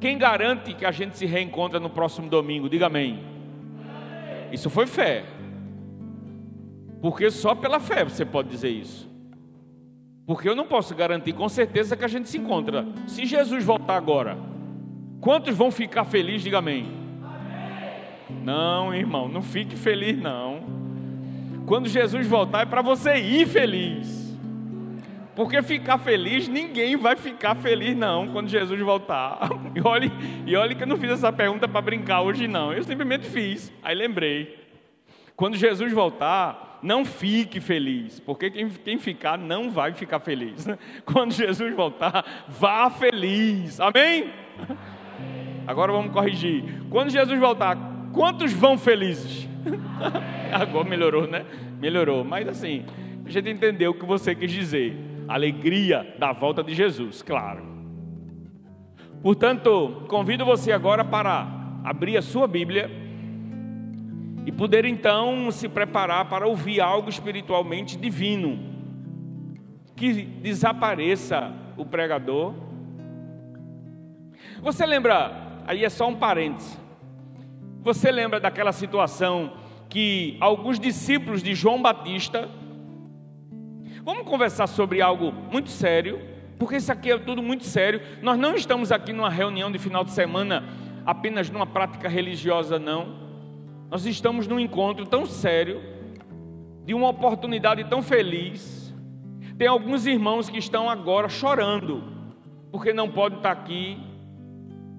Quem garante que a gente se reencontra no próximo domingo? Diga amém. Isso foi fé. Porque só pela fé você pode dizer isso. Porque eu não posso garantir com certeza que a gente se encontra. Se Jesus voltar agora, quantos vão ficar felizes? Diga amém. Não, irmão, não fique feliz não. Quando Jesus voltar é para você ir feliz. Porque ficar feliz, ninguém vai ficar feliz, não, quando Jesus voltar. E olhe, e olhe que eu não fiz essa pergunta para brincar hoje, não. Eu simplesmente fiz. Aí lembrei. Quando Jesus voltar, não fique feliz, porque quem, quem ficar não vai ficar feliz. Quando Jesus voltar, vá feliz. Amém? Agora vamos corrigir. Quando Jesus voltar, quantos vão felizes? Agora melhorou, né? Melhorou. Mas assim, a gente entendeu o que você quis dizer. Alegria da volta de Jesus, claro. Portanto, convido você agora para abrir a sua Bíblia e poder então se preparar para ouvir algo espiritualmente divino, que desapareça o pregador. Você lembra, aí é só um parêntese, você lembra daquela situação que alguns discípulos de João Batista, vamos conversar sobre algo muito sério, porque isso aqui é tudo muito sério. Nós não estamos aqui numa reunião de final de semana apenas numa prática religiosa, não. Nós estamos num encontro tão sério, de uma oportunidade tão feliz. Tem alguns irmãos que estão agora chorando, porque não podem estar aqui,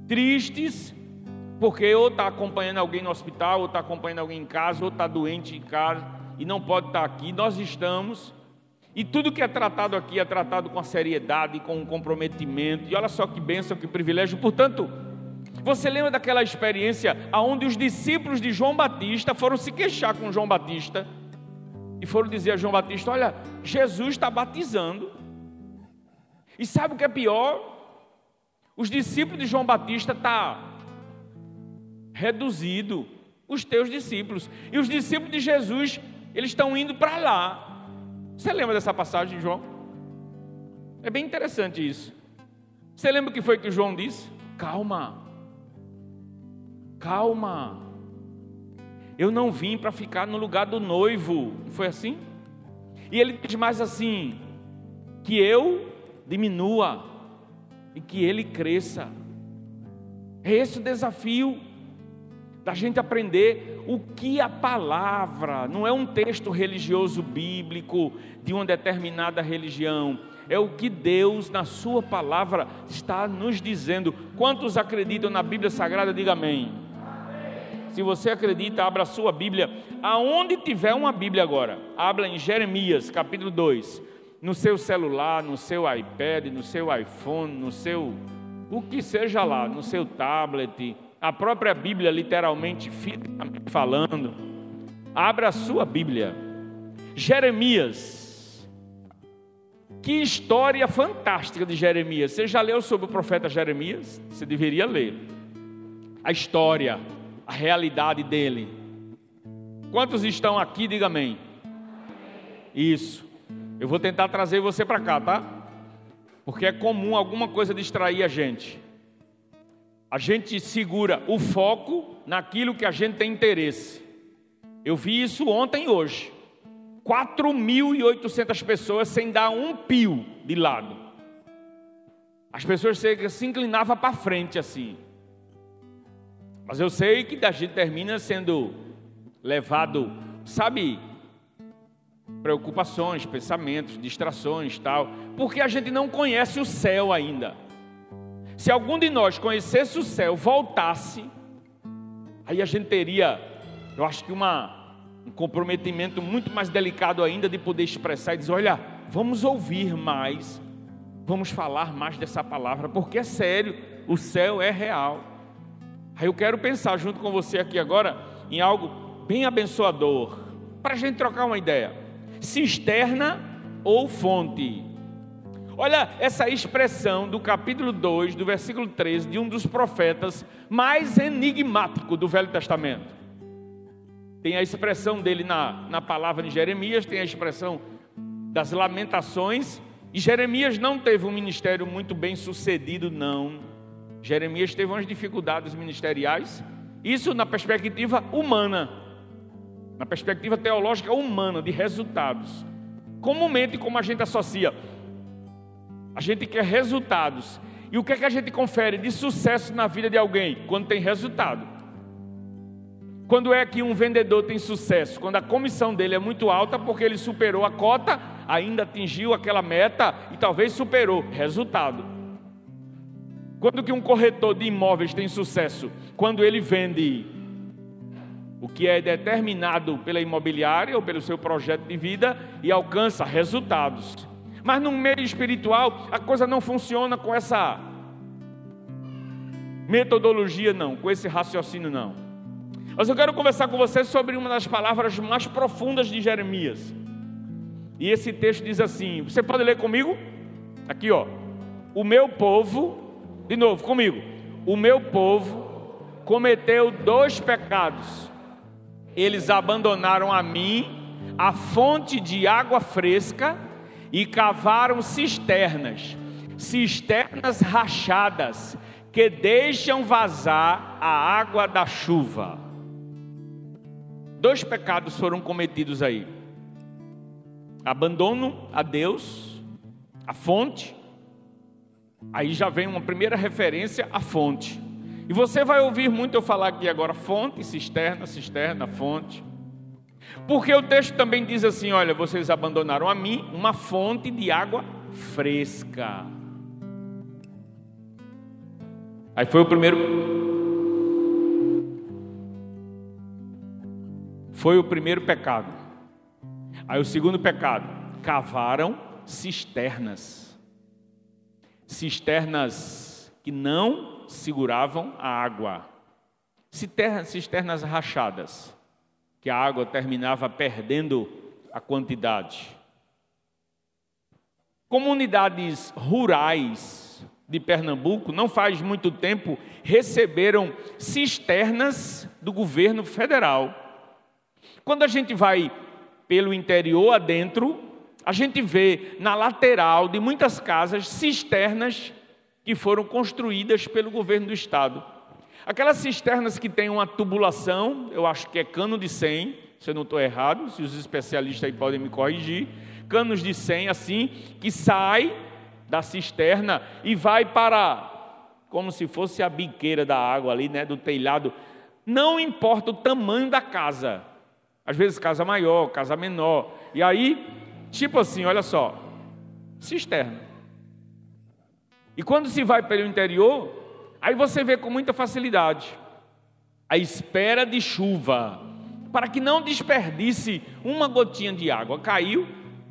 tristes, porque ou está acompanhando alguém no hospital, ou está acompanhando alguém em casa, ou está doente em casa e não pode estar aqui. Nós estamos, e tudo que é tratado aqui é tratado com a seriedade, com o comprometimento. E olha só que bênção, que privilégio. Portanto, você lembra daquela experiência onde os discípulos de João Batista foram se queixar com João Batista e foram dizer a João Batista: Olha, Jesus está batizando. E sabe o que é pior? Os discípulos de João Batista tá reduzido, os teus discípulos. E os discípulos de Jesus, eles estão indo para lá. Você lembra dessa passagem, João? É bem interessante isso. Você lembra o que foi que João disse? Calma, calma. Eu não vim para ficar no lugar do noivo. Não foi assim? E ele diz mais assim: que eu diminua e que ele cresça. É esse o desafio da gente aprender o que a palavra, não é um texto religioso bíblico de uma determinada religião, é o que Deus, na Sua palavra, está nos dizendo. Quantos acreditam na Bíblia Sagrada? Diga amém. Se você acredita, abra a sua Bíblia. Aonde tiver uma Bíblia agora, abra em Jeremias, capítulo 2. No seu celular, no seu iPad, no seu iPhone, no seu. o que seja lá, no seu tablet. A própria Bíblia, literalmente, falando. Abra a sua Bíblia. Jeremias. Que história fantástica de Jeremias. Você já leu sobre o profeta Jeremias? Você deveria ler. A história a realidade dele. Quantos estão aqui? Diga amém. Isso. Eu vou tentar trazer você para cá, tá? Porque é comum alguma coisa distrair a gente. A gente segura o foco naquilo que a gente tem interesse. Eu vi isso ontem e hoje. 4.800 pessoas sem dar um pio de lado. As pessoas se inclinavam para frente assim. Mas eu sei que a gente termina sendo levado, sabe, preocupações, pensamentos, distrações, tal, porque a gente não conhece o céu ainda. Se algum de nós conhecesse o céu, voltasse, aí a gente teria, eu acho que uma, um comprometimento muito mais delicado ainda de poder expressar e dizer: olha, vamos ouvir mais, vamos falar mais dessa palavra, porque é sério, o céu é real. Aí eu quero pensar junto com você aqui agora em algo bem abençoador, para a gente trocar uma ideia: cisterna ou fonte. Olha essa expressão do capítulo 2, do versículo 13, de um dos profetas mais enigmático do Velho Testamento. Tem a expressão dele na, na palavra de Jeremias, tem a expressão das lamentações, e Jeremias não teve um ministério muito bem sucedido, não. Jeremias teve umas dificuldades ministeriais, isso na perspectiva humana, na perspectiva teológica humana, de resultados. Comumente, como a gente associa, a gente quer resultados. E o que é que a gente confere de sucesso na vida de alguém? Quando tem resultado. Quando é que um vendedor tem sucesso? Quando a comissão dele é muito alta porque ele superou a cota, ainda atingiu aquela meta e talvez superou. Resultado. Quando que um corretor de imóveis tem sucesso? Quando ele vende o que é determinado pela imobiliária ou pelo seu projeto de vida e alcança resultados. Mas no meio espiritual, a coisa não funciona com essa metodologia, não, com esse raciocínio, não. Mas eu quero conversar com você sobre uma das palavras mais profundas de Jeremias. E esse texto diz assim: você pode ler comigo? Aqui, ó. O meu povo, de novo, comigo. O meu povo cometeu dois pecados. Eles abandonaram a mim a fonte de água fresca e cavaram cisternas, cisternas rachadas que deixam vazar a água da chuva. Dois pecados foram cometidos aí: abandono a Deus, a fonte. Aí já vem uma primeira referência à fonte. E você vai ouvir muito eu falar aqui agora: fonte, cisterna, cisterna, fonte. Porque o texto também diz assim: olha, vocês abandonaram a mim uma fonte de água fresca. Aí foi o primeiro Foi o primeiro pecado. Aí o segundo pecado, cavaram cisternas. Cisternas que não seguravam a água. Cisternas rachadas, que a água terminava perdendo a quantidade. Comunidades rurais de Pernambuco, não faz muito tempo, receberam cisternas do governo federal quando a gente vai pelo interior adentro, a gente vê na lateral de muitas casas cisternas que foram construídas pelo governo do estado. Aquelas cisternas que têm uma tubulação, eu acho que é cano de 100, se eu não estou errado, se os especialistas aí podem me corrigir, canos de 100 assim, que sai da cisterna e vai para como se fosse a biqueira da água ali, né, do telhado. Não importa o tamanho da casa, às vezes casa maior, casa menor. E aí, tipo assim, olha só, cisterna. E quando se vai pelo interior, aí você vê com muita facilidade a espera de chuva, para que não desperdice uma gotinha de água. Caiu,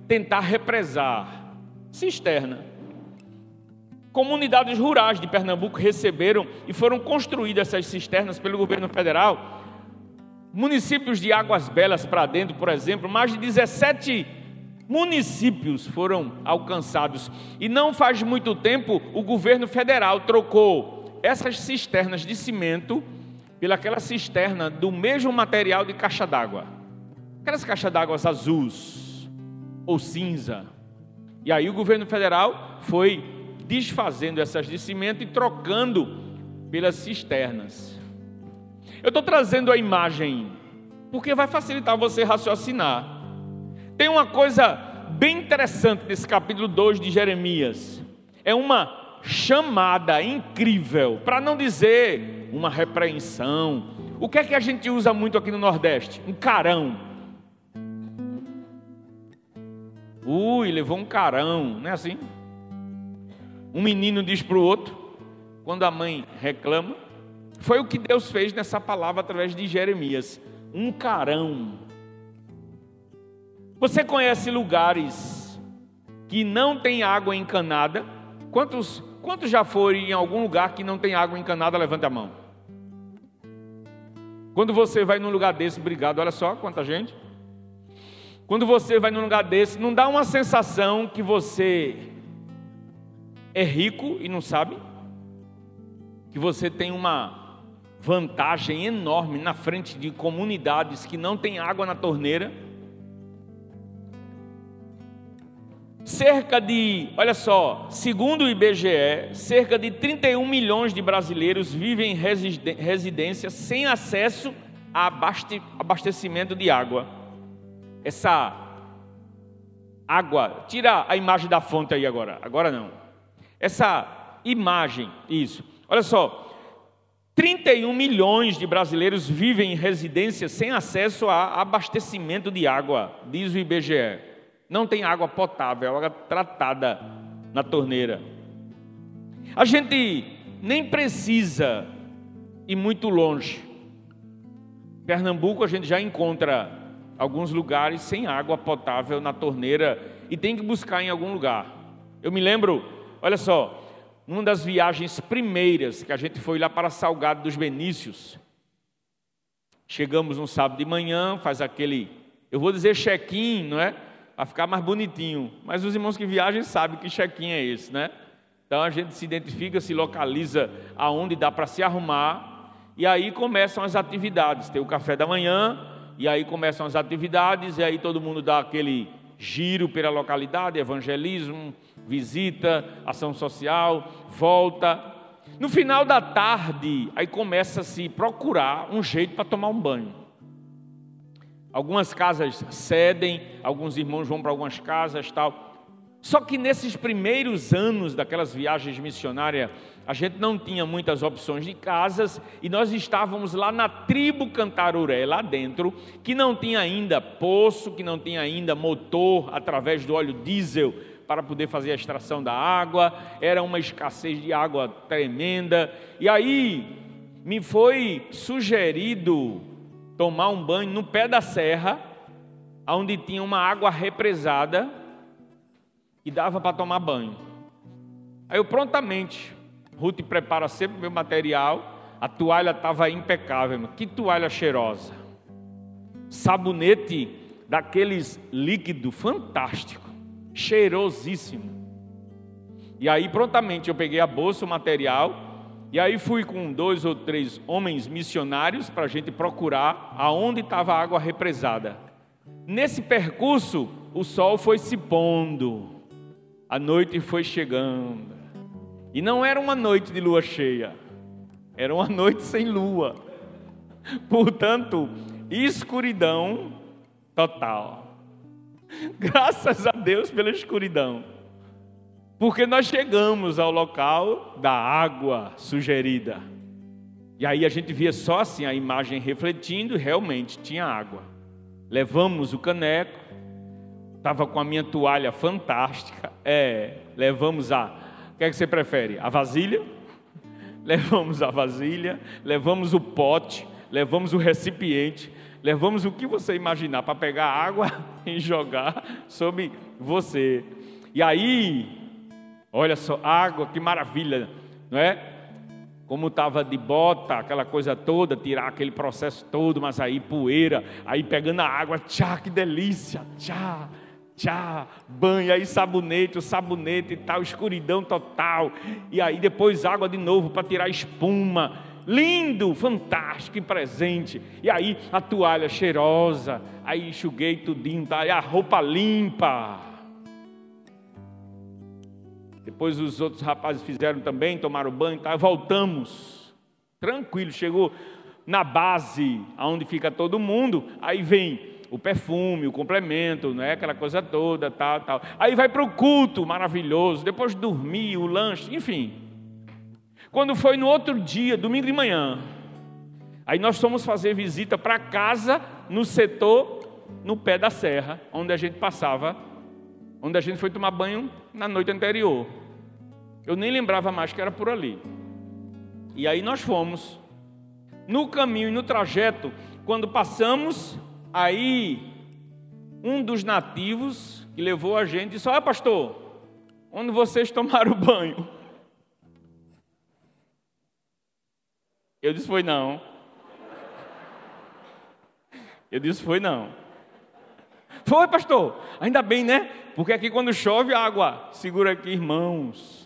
tentar represar. Cisterna. Comunidades rurais de Pernambuco receberam e foram construídas essas cisternas pelo governo federal municípios de Águas Belas para dentro, por exemplo, mais de 17 municípios foram alcançados. E não faz muito tempo o governo federal trocou essas cisternas de cimento pelaquela cisterna do mesmo material de caixa d'água. Aquelas caixas d'água azuis ou cinza. E aí o governo federal foi desfazendo essas de cimento e trocando pelas cisternas. Eu estou trazendo a imagem porque vai facilitar você raciocinar. Tem uma coisa bem interessante nesse capítulo 2 de Jeremias. É uma chamada incrível, para não dizer uma repreensão. O que é que a gente usa muito aqui no Nordeste? Um carão. Ui, levou um carão, não é assim? Um menino diz para o outro, quando a mãe reclama, foi o que Deus fez nessa palavra através de Jeremias. Um carão. Você conhece lugares que não tem água encanada? Quantos, quantos já foram em algum lugar que não tem água encanada? Levante a mão. Quando você vai num lugar desse, obrigado, olha só quanta gente. Quando você vai num lugar desse, não dá uma sensação que você é rico e não sabe? Que você tem uma vantagem enorme na frente de comunidades que não têm água na torneira. Cerca de, olha só, segundo o IBGE, cerca de 31 milhões de brasileiros vivem em residência sem acesso a abastecimento de água. Essa água, tira a imagem da fonte aí agora, agora não. Essa imagem, isso. Olha só, 31 milhões de brasileiros vivem em residência sem acesso a abastecimento de água, diz o IBGE. Não tem água potável, água tratada na torneira. A gente nem precisa ir muito longe. Pernambuco a gente já encontra alguns lugares sem água potável na torneira e tem que buscar em algum lugar. Eu me lembro, olha só, numa das viagens primeiras que a gente foi lá para Salgado dos Benícios. Chegamos no sábado de manhã, faz aquele, eu vou dizer check-in, não é? Para ficar mais bonitinho. Mas os irmãos que viajam sabem que check-in é esse, né? Então a gente se identifica, se localiza aonde dá para se arrumar e aí começam as atividades. Tem o café da manhã e aí começam as atividades e aí todo mundo dá aquele giro pela localidade, evangelismo, visita, ação social, volta. No final da tarde, aí começa a se procurar um jeito para tomar um banho. Algumas casas cedem, alguns irmãos vão para algumas casas, tal. Só que nesses primeiros anos daquelas viagens missionárias, a gente não tinha muitas opções de casas e nós estávamos lá na tribo Cantaruré, lá dentro, que não tinha ainda poço, que não tinha ainda motor através do óleo diesel para poder fazer a extração da água, era uma escassez de água tremenda. E aí me foi sugerido tomar um banho no pé da serra, onde tinha uma água represada e dava para tomar banho. Aí eu prontamente, Ruth prepara sempre o meu material, a toalha estava impecável, que toalha cheirosa. Sabonete daqueles líquido fantástico cheirosíssimo. E aí prontamente eu peguei a bolsa, o material, e aí fui com dois ou três homens missionários para a gente procurar aonde estava a água represada. Nesse percurso, o sol foi se pondo, a noite foi chegando. E não era uma noite de lua cheia, era uma noite sem lua. Portanto, escuridão total. Graças a Deus pela escuridão. Porque nós chegamos ao local da água sugerida. E aí a gente via só assim a imagem refletindo, realmente tinha água. Levamos o caneco, estava com a minha toalha fantástica. É, levamos a. O que é que você prefere? A vasilha? Levamos a vasilha, levamos o pote, levamos o recipiente, levamos o que você imaginar para pegar água e jogar sobre você. E aí, olha só, água, que maravilha, não é? Como estava de bota, aquela coisa toda, tirar aquele processo todo, mas aí poeira, aí pegando a água, tchá, que delícia, tchá, tchá, banho, aí sabonete, o sabonete e tal, escuridão total, e aí depois água de novo para tirar espuma, lindo, fantástico e presente. E aí a toalha cheirosa, aí enxuguei tudinho, tá? e a roupa limpa. Depois os outros rapazes fizeram também, tomaram banho, tá? voltamos. Tranquilo, chegou na base, aonde fica todo mundo, aí vem o perfume, o complemento, né? aquela coisa toda, tal, tal. Aí vai para o culto maravilhoso, depois dormir, o lanche, enfim. Quando foi no outro dia, domingo de manhã, aí nós fomos fazer visita para casa no setor no pé da serra, onde a gente passava, onde a gente foi tomar banho na noite anterior. Eu nem lembrava mais que era por ali. E aí nós fomos. No caminho e no trajeto, quando passamos, aí um dos nativos que levou a gente disse: Olha, pastor, onde vocês tomaram banho? Eu disse: Foi não. Eu disse: Foi não. Foi, pastor. Ainda bem, né? Porque aqui quando chove, água. Segura aqui, irmãos.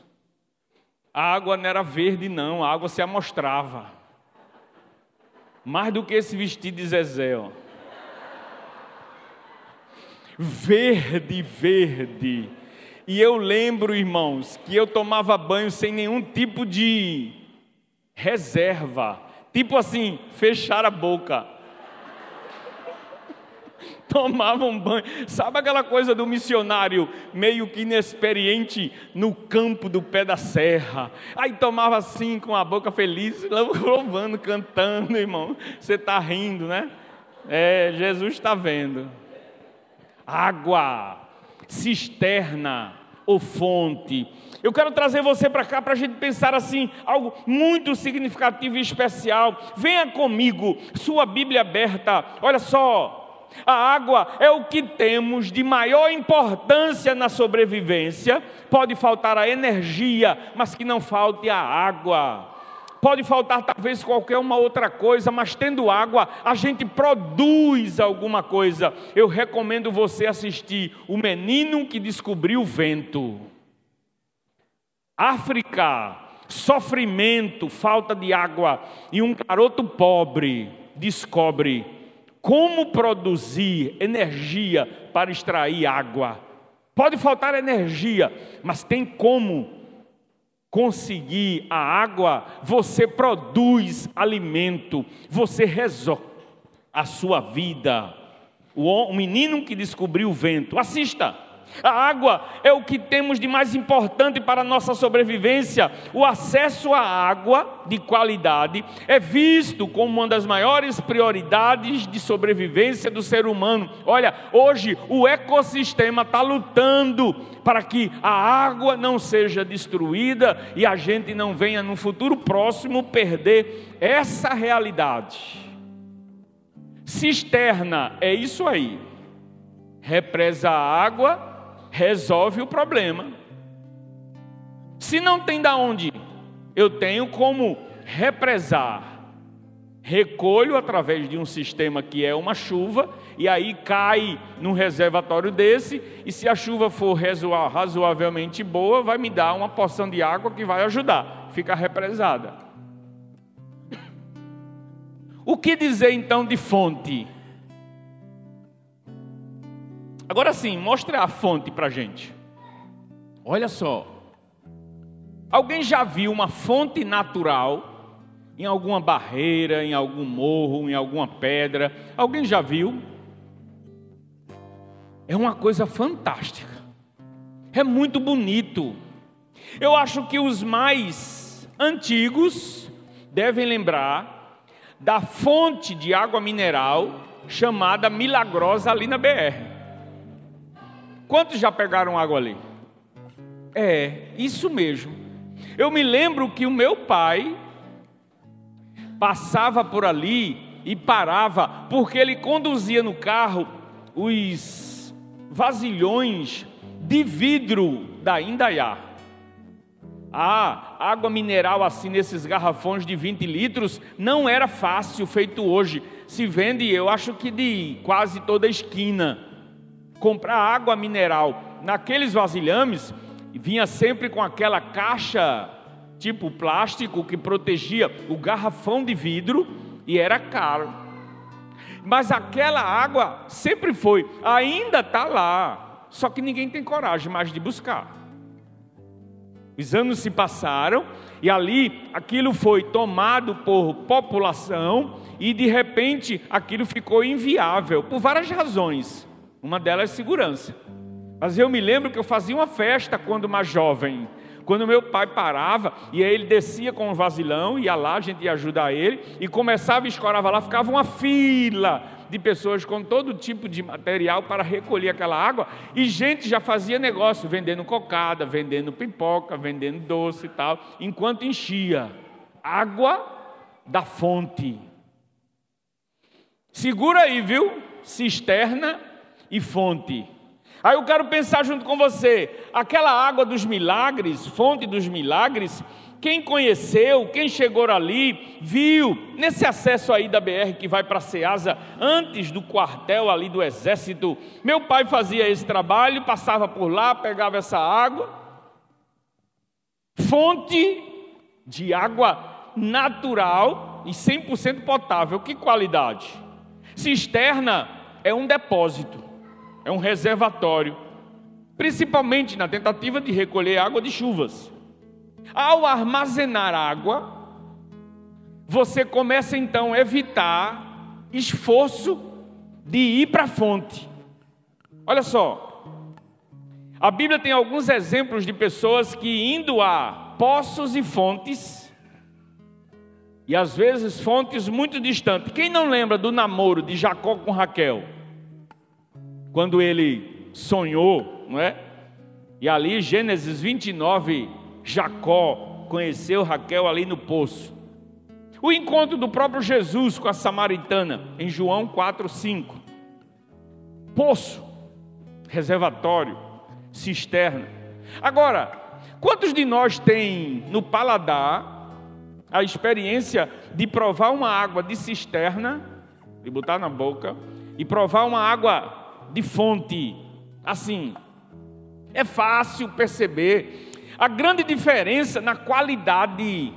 A água não era verde, não. A água se amostrava. Mais do que esse vestido de Zezé, ó. Verde, verde. E eu lembro, irmãos, que eu tomava banho sem nenhum tipo de reserva. Tipo assim, fechar a boca. Tomava um banho. Sabe aquela coisa do missionário meio que inexperiente no campo do pé da serra? Aí tomava assim com a boca feliz, louvando, cantando, irmão. Você está rindo, né? É, Jesus está vendo. Água cisterna ou fonte. Eu quero trazer você para cá para a gente pensar assim, algo muito significativo e especial. Venha comigo, sua Bíblia aberta. Olha só, a água é o que temos de maior importância na sobrevivência. Pode faltar a energia, mas que não falte a água. Pode faltar talvez qualquer uma outra coisa, mas tendo água, a gente produz alguma coisa. Eu recomendo você assistir O Menino que Descobriu o Vento. África, sofrimento, falta de água, e um garoto pobre descobre como produzir energia para extrair água. Pode faltar energia, mas tem como conseguir a água, você produz alimento, você resolve a sua vida. O menino que descobriu o vento, assista. A água é o que temos de mais importante para a nossa sobrevivência. O acesso à água de qualidade é visto como uma das maiores prioridades de sobrevivência do ser humano. Olha, hoje o ecossistema está lutando para que a água não seja destruída e a gente não venha no futuro próximo perder essa realidade. Cisterna é isso aí. Represa a água resolve o problema. Se não tem da onde, eu tenho como represar. Recolho através de um sistema que é uma chuva, e aí cai num reservatório desse, e se a chuva for razoavelmente boa, vai me dar uma porção de água que vai ajudar, fica represada. O que dizer então de fonte? Agora sim, mostre a fonte para a gente. Olha só. Alguém já viu uma fonte natural em alguma barreira, em algum morro, em alguma pedra? Alguém já viu? É uma coisa fantástica. É muito bonito. Eu acho que os mais antigos devem lembrar da fonte de água mineral chamada Milagrosa ali na BR. Quantos já pegaram água ali? É, isso mesmo. Eu me lembro que o meu pai passava por ali e parava, porque ele conduzia no carro os vasilhões de vidro da Indaiá. Ah, água mineral assim nesses garrafões de 20 litros não era fácil feito hoje. Se vende, eu acho que de quase toda esquina comprar água mineral naqueles vasilhames, vinha sempre com aquela caixa tipo plástico que protegia o garrafão de vidro e era caro. Mas aquela água sempre foi, ainda está lá, só que ninguém tem coragem mais de buscar. Os anos se passaram e ali aquilo foi tomado por população e de repente aquilo ficou inviável por várias razões. Uma delas é segurança. Mas eu me lembro que eu fazia uma festa quando mais jovem. Quando meu pai parava e aí ele descia com um vasilão, ia lá, a gente ia ajudar ele, e começava e escorava lá, ficava uma fila de pessoas com todo tipo de material para recolher aquela água, e gente já fazia negócio, vendendo cocada, vendendo pipoca, vendendo doce e tal, enquanto enchia. Água da fonte. Segura aí, viu? Cisterna e fonte. Aí eu quero pensar junto com você, aquela água dos milagres, fonte dos milagres, quem conheceu, quem chegou ali, viu, nesse acesso aí da BR que vai para Ceasa, antes do quartel ali do exército, meu pai fazia esse trabalho, passava por lá, pegava essa água, fonte de água natural e 100% potável, que qualidade? Cisterna é um depósito é um reservatório. principalmente na tentativa de recolher água de chuvas. Ao armazenar água, você começa então a evitar esforço de ir para a fonte. Olha só, a Bíblia tem alguns exemplos de pessoas que indo a poços e fontes, e às vezes fontes muito distantes. Quem não lembra do namoro de Jacó com Raquel? Quando ele sonhou, não é? E ali, Gênesis 29, Jacó conheceu Raquel ali no poço. O encontro do próprio Jesus com a samaritana, em João 4, 5. Poço, reservatório, cisterna. Agora, quantos de nós tem no paladar a experiência de provar uma água de cisterna, de botar na boca, e provar uma água de fonte? Assim, é fácil perceber a grande diferença na qualidade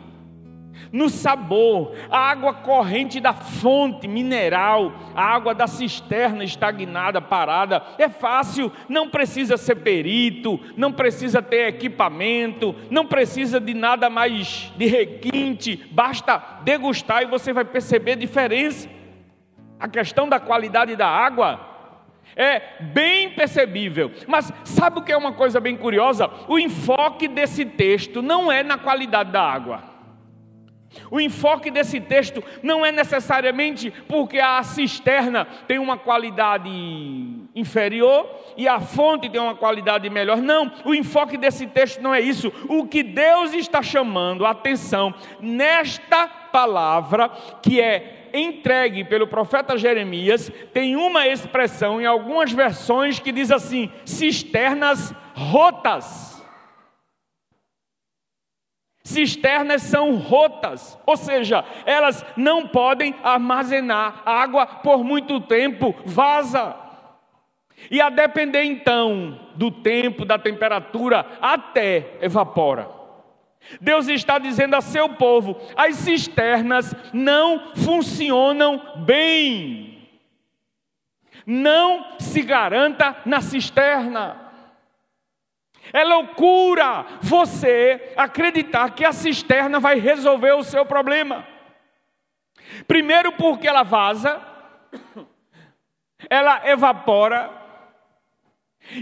no sabor, a água corrente da fonte mineral, a água da cisterna estagnada, parada. É fácil, não precisa ser perito, não precisa ter equipamento, não precisa de nada mais de requinte, basta degustar e você vai perceber a diferença. A questão da qualidade da água é bem percebível. Mas sabe o que é uma coisa bem curiosa? O enfoque desse texto não é na qualidade da água. O enfoque desse texto não é necessariamente porque a cisterna tem uma qualidade inferior e a fonte tem uma qualidade melhor. Não, o enfoque desse texto não é isso. O que Deus está chamando a atenção nesta palavra, que é entregue pelo profeta Jeremias, tem uma expressão em algumas versões que diz assim: cisternas rotas. Cisternas são rotas, ou seja, elas não podem armazenar água por muito tempo, vaza. E a depender então do tempo, da temperatura, até evapora. Deus está dizendo a seu povo: as cisternas não funcionam bem. Não se garanta na cisterna. É loucura você acreditar que a cisterna vai resolver o seu problema. Primeiro, porque ela vaza, ela evapora,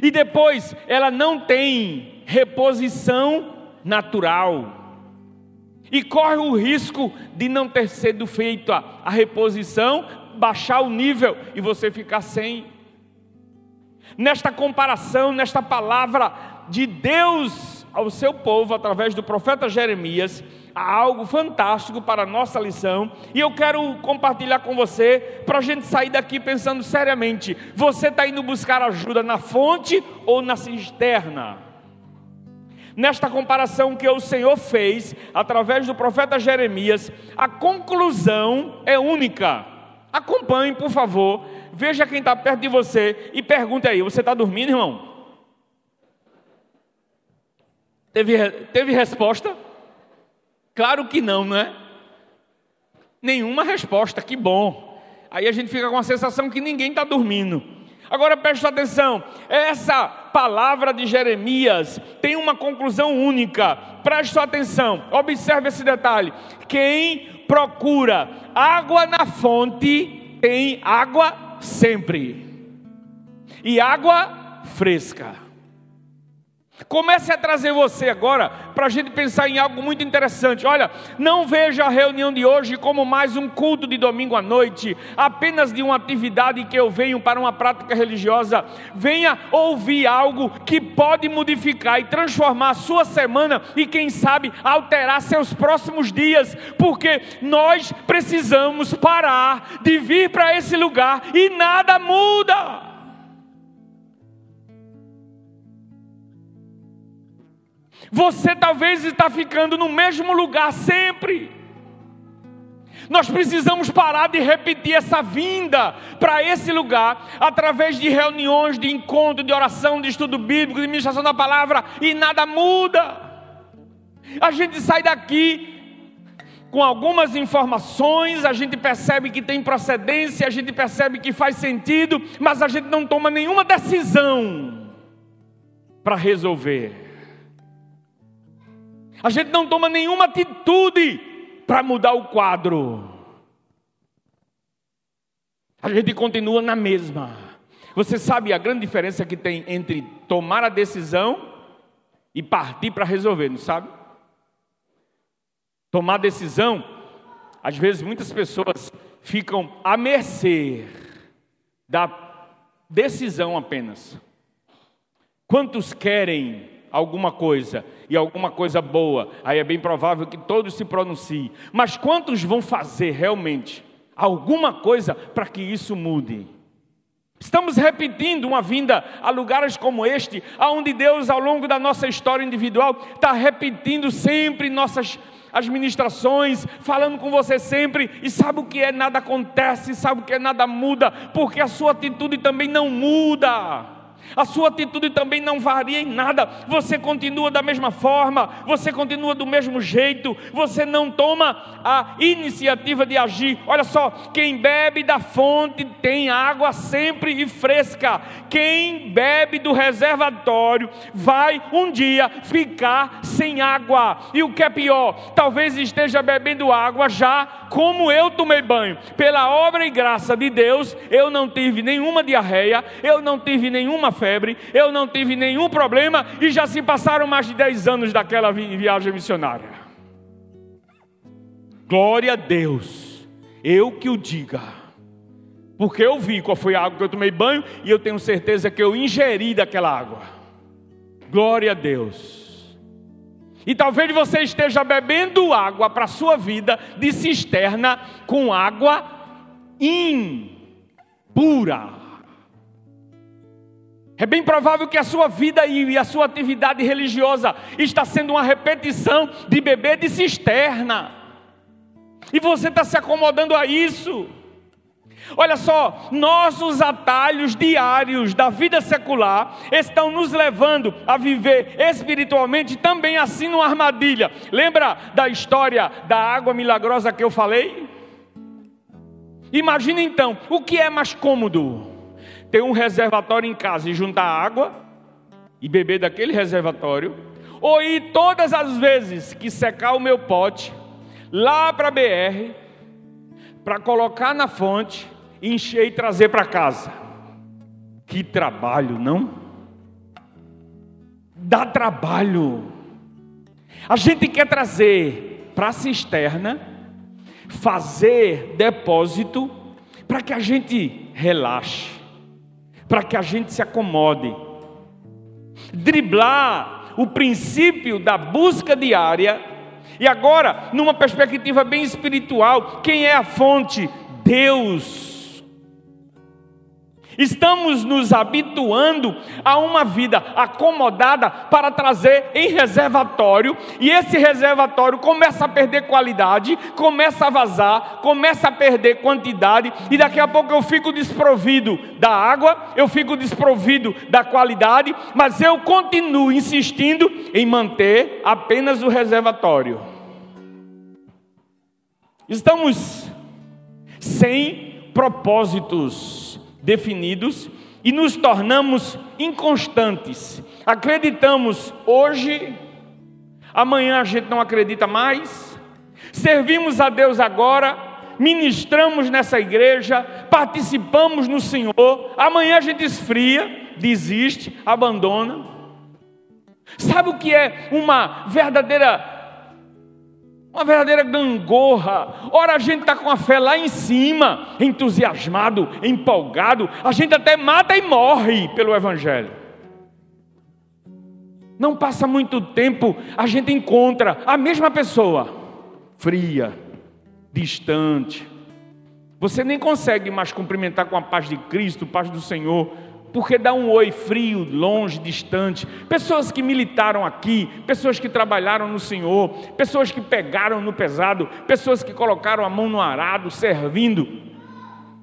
e depois ela não tem reposição natural. E corre o risco de não ter sido feita a reposição, baixar o nível e você ficar sem. Nesta comparação, nesta palavra, de Deus ao seu povo através do profeta Jeremias há algo fantástico para a nossa lição e eu quero compartilhar com você para a gente sair daqui pensando seriamente: você está indo buscar ajuda na fonte ou na cisterna? Nesta comparação que o Senhor fez através do profeta Jeremias, a conclusão é única. Acompanhe, por favor, veja quem está perto de você e pergunte aí: você está dormindo, irmão? Teve, teve resposta? Claro que não, não é? Nenhuma resposta, que bom. Aí a gente fica com a sensação que ninguém está dormindo. Agora preste atenção, essa palavra de Jeremias tem uma conclusão única. Preste atenção, observe esse detalhe. Quem procura água na fonte tem água sempre, e água fresca. Comece a trazer você agora para a gente pensar em algo muito interessante. Olha, não veja a reunião de hoje como mais um culto de domingo à noite, apenas de uma atividade que eu venho para uma prática religiosa. Venha ouvir algo que pode modificar e transformar a sua semana e, quem sabe, alterar seus próximos dias, porque nós precisamos parar de vir para esse lugar e nada muda. Você talvez está ficando no mesmo lugar sempre. Nós precisamos parar de repetir essa vinda para esse lugar através de reuniões, de encontro, de oração, de estudo bíblico, de ministração da palavra e nada muda. A gente sai daqui com algumas informações, a gente percebe que tem procedência, a gente percebe que faz sentido, mas a gente não toma nenhuma decisão. para resolver. A gente não toma nenhuma atitude para mudar o quadro. A gente continua na mesma. Você sabe a grande diferença que tem entre tomar a decisão e partir para resolver, não sabe? Tomar decisão, às vezes muitas pessoas ficam à mercê da decisão apenas. Quantos querem alguma coisa e alguma coisa boa? Aí é bem provável que todos se pronunciem. Mas quantos vão fazer realmente alguma coisa para que isso mude? Estamos repetindo uma vinda a lugares como este, aonde Deus, ao longo da nossa história individual, está repetindo sempre nossas administrações, falando com você sempre, e sabe o que é? Nada acontece, sabe o que é? Nada muda, porque a sua atitude também não muda a sua atitude também não varia em nada, você continua da mesma forma, você continua do mesmo jeito, você não toma a iniciativa de agir. Olha só, quem bebe da fonte tem água sempre e fresca, quem bebe do reservatório vai um dia ficar sem água, e o que é pior, talvez esteja bebendo água já como eu tomei banho, pela obra e graça de Deus, eu não tive nenhuma diarreia, eu não tive nenhuma febre, eu não tive nenhum problema e já se passaram mais de 10 anos daquela viagem missionária. Glória a Deus, eu que o diga, porque eu vi qual foi a água que eu tomei banho e eu tenho certeza que eu ingeri daquela água. Glória a Deus. E talvez você esteja bebendo água para a sua vida de cisterna com água impura. É bem provável que a sua vida e a sua atividade religiosa está sendo uma repetição de beber de cisterna. E você está se acomodando a isso. Olha só, nossos atalhos diários da vida secular estão nos levando a viver espiritualmente também assim numa armadilha. Lembra da história da água milagrosa que eu falei? Imagina então, o que é mais cômodo? Ter um reservatório em casa e juntar água e beber daquele reservatório, ou ir todas as vezes que secar o meu pote lá para a BR para colocar na fonte, encher e trazer para casa. Que trabalho, não? Dá trabalho. A gente quer trazer para a cisterna, fazer depósito para que a gente relaxe para que a gente se acomode. Driblar o princípio da busca diária. E agora, numa perspectiva bem espiritual, quem é a fonte? Deus. Estamos nos habituando a uma vida acomodada para trazer em reservatório, e esse reservatório começa a perder qualidade, começa a vazar, começa a perder quantidade, e daqui a pouco eu fico desprovido da água, eu fico desprovido da qualidade, mas eu continuo insistindo em manter apenas o reservatório. Estamos sem propósitos definidos e nos tornamos inconstantes. Acreditamos hoje, amanhã a gente não acredita mais. Servimos a Deus agora, ministramos nessa igreja, participamos no Senhor. Amanhã a gente esfria, desiste, abandona. Sabe o que é uma verdadeira uma verdadeira gangorra. Ora, a gente está com a fé lá em cima, entusiasmado, empolgado. A gente até mata e morre pelo Evangelho. Não passa muito tempo, a gente encontra a mesma pessoa, fria, distante. Você nem consegue mais cumprimentar com a paz de Cristo, paz do Senhor, porque dá um oi frio, longe, distante. Pessoas que militaram aqui, pessoas que trabalharam no Senhor, pessoas que pegaram no pesado, pessoas que colocaram a mão no arado, servindo.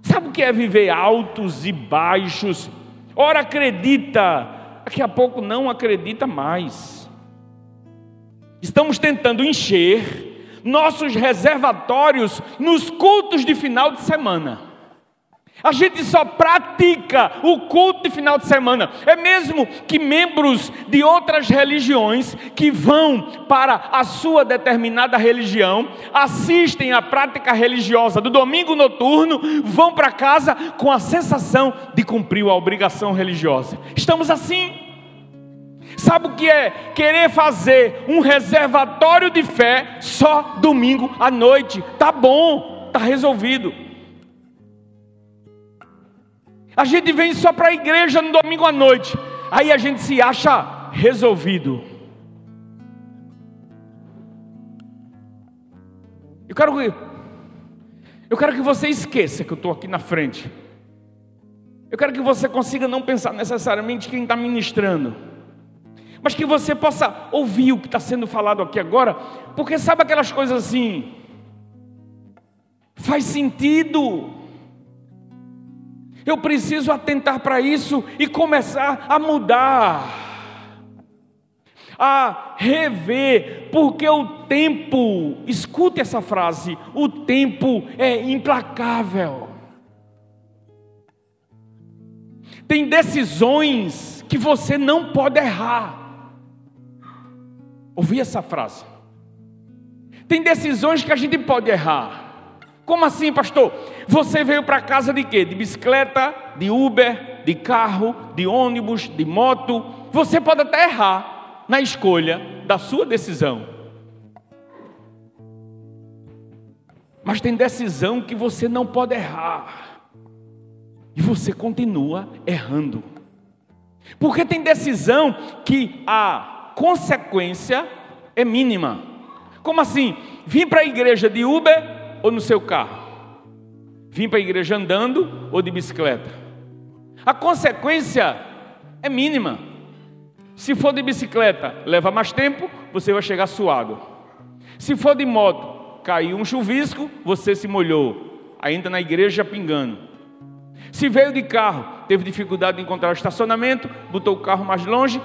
Sabe o que é viver altos e baixos? Ora acredita, daqui a pouco não acredita mais. Estamos tentando encher nossos reservatórios nos cultos de final de semana. A gente só pratica o culto de final de semana. É mesmo que membros de outras religiões que vão para a sua determinada religião, assistem à prática religiosa do domingo noturno, vão para casa com a sensação de cumprir a obrigação religiosa. Estamos assim. Sabe o que é querer fazer um reservatório de fé só domingo à noite? Tá bom, tá resolvido. A gente vem só para a igreja no domingo à noite. Aí a gente se acha resolvido. Eu quero que, eu quero que você esqueça que eu estou aqui na frente. Eu quero que você consiga não pensar necessariamente quem está ministrando, mas que você possa ouvir o que está sendo falado aqui agora, porque sabe aquelas coisas assim? Faz sentido. Eu preciso atentar para isso e começar a mudar, a rever, porque o tempo, escute essa frase: o tempo é implacável. Tem decisões que você não pode errar. Ouvi essa frase. Tem decisões que a gente pode errar. Como assim, pastor? Você veio para casa de quê? De bicicleta, de Uber, de carro, de ônibus, de moto. Você pode até errar na escolha da sua decisão. Mas tem decisão que você não pode errar. E você continua errando. Porque tem decisão que a consequência é mínima. Como assim? Vim para a igreja de Uber ou no seu carro? Vim para a igreja andando ou de bicicleta? A consequência é mínima. Se for de bicicleta, leva mais tempo, você vai chegar suado. Se for de moto, caiu um chuvisco, você se molhou, ainda na igreja pingando. Se veio de carro, teve dificuldade de encontrar o estacionamento, botou o carro mais longe.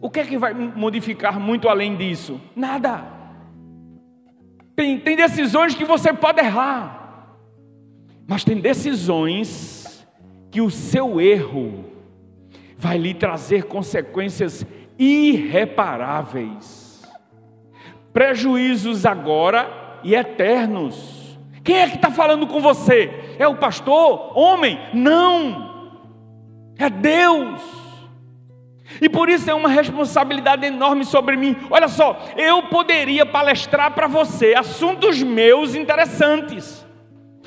O que é que vai modificar muito além disso? Nada. Tem, tem decisões que você pode errar, mas tem decisões que o seu erro vai lhe trazer consequências irreparáveis, prejuízos agora e eternos. Quem é que está falando com você? É o pastor? Homem? Não, é Deus. E por isso é uma responsabilidade enorme sobre mim. Olha só, eu poderia palestrar para você assuntos meus interessantes.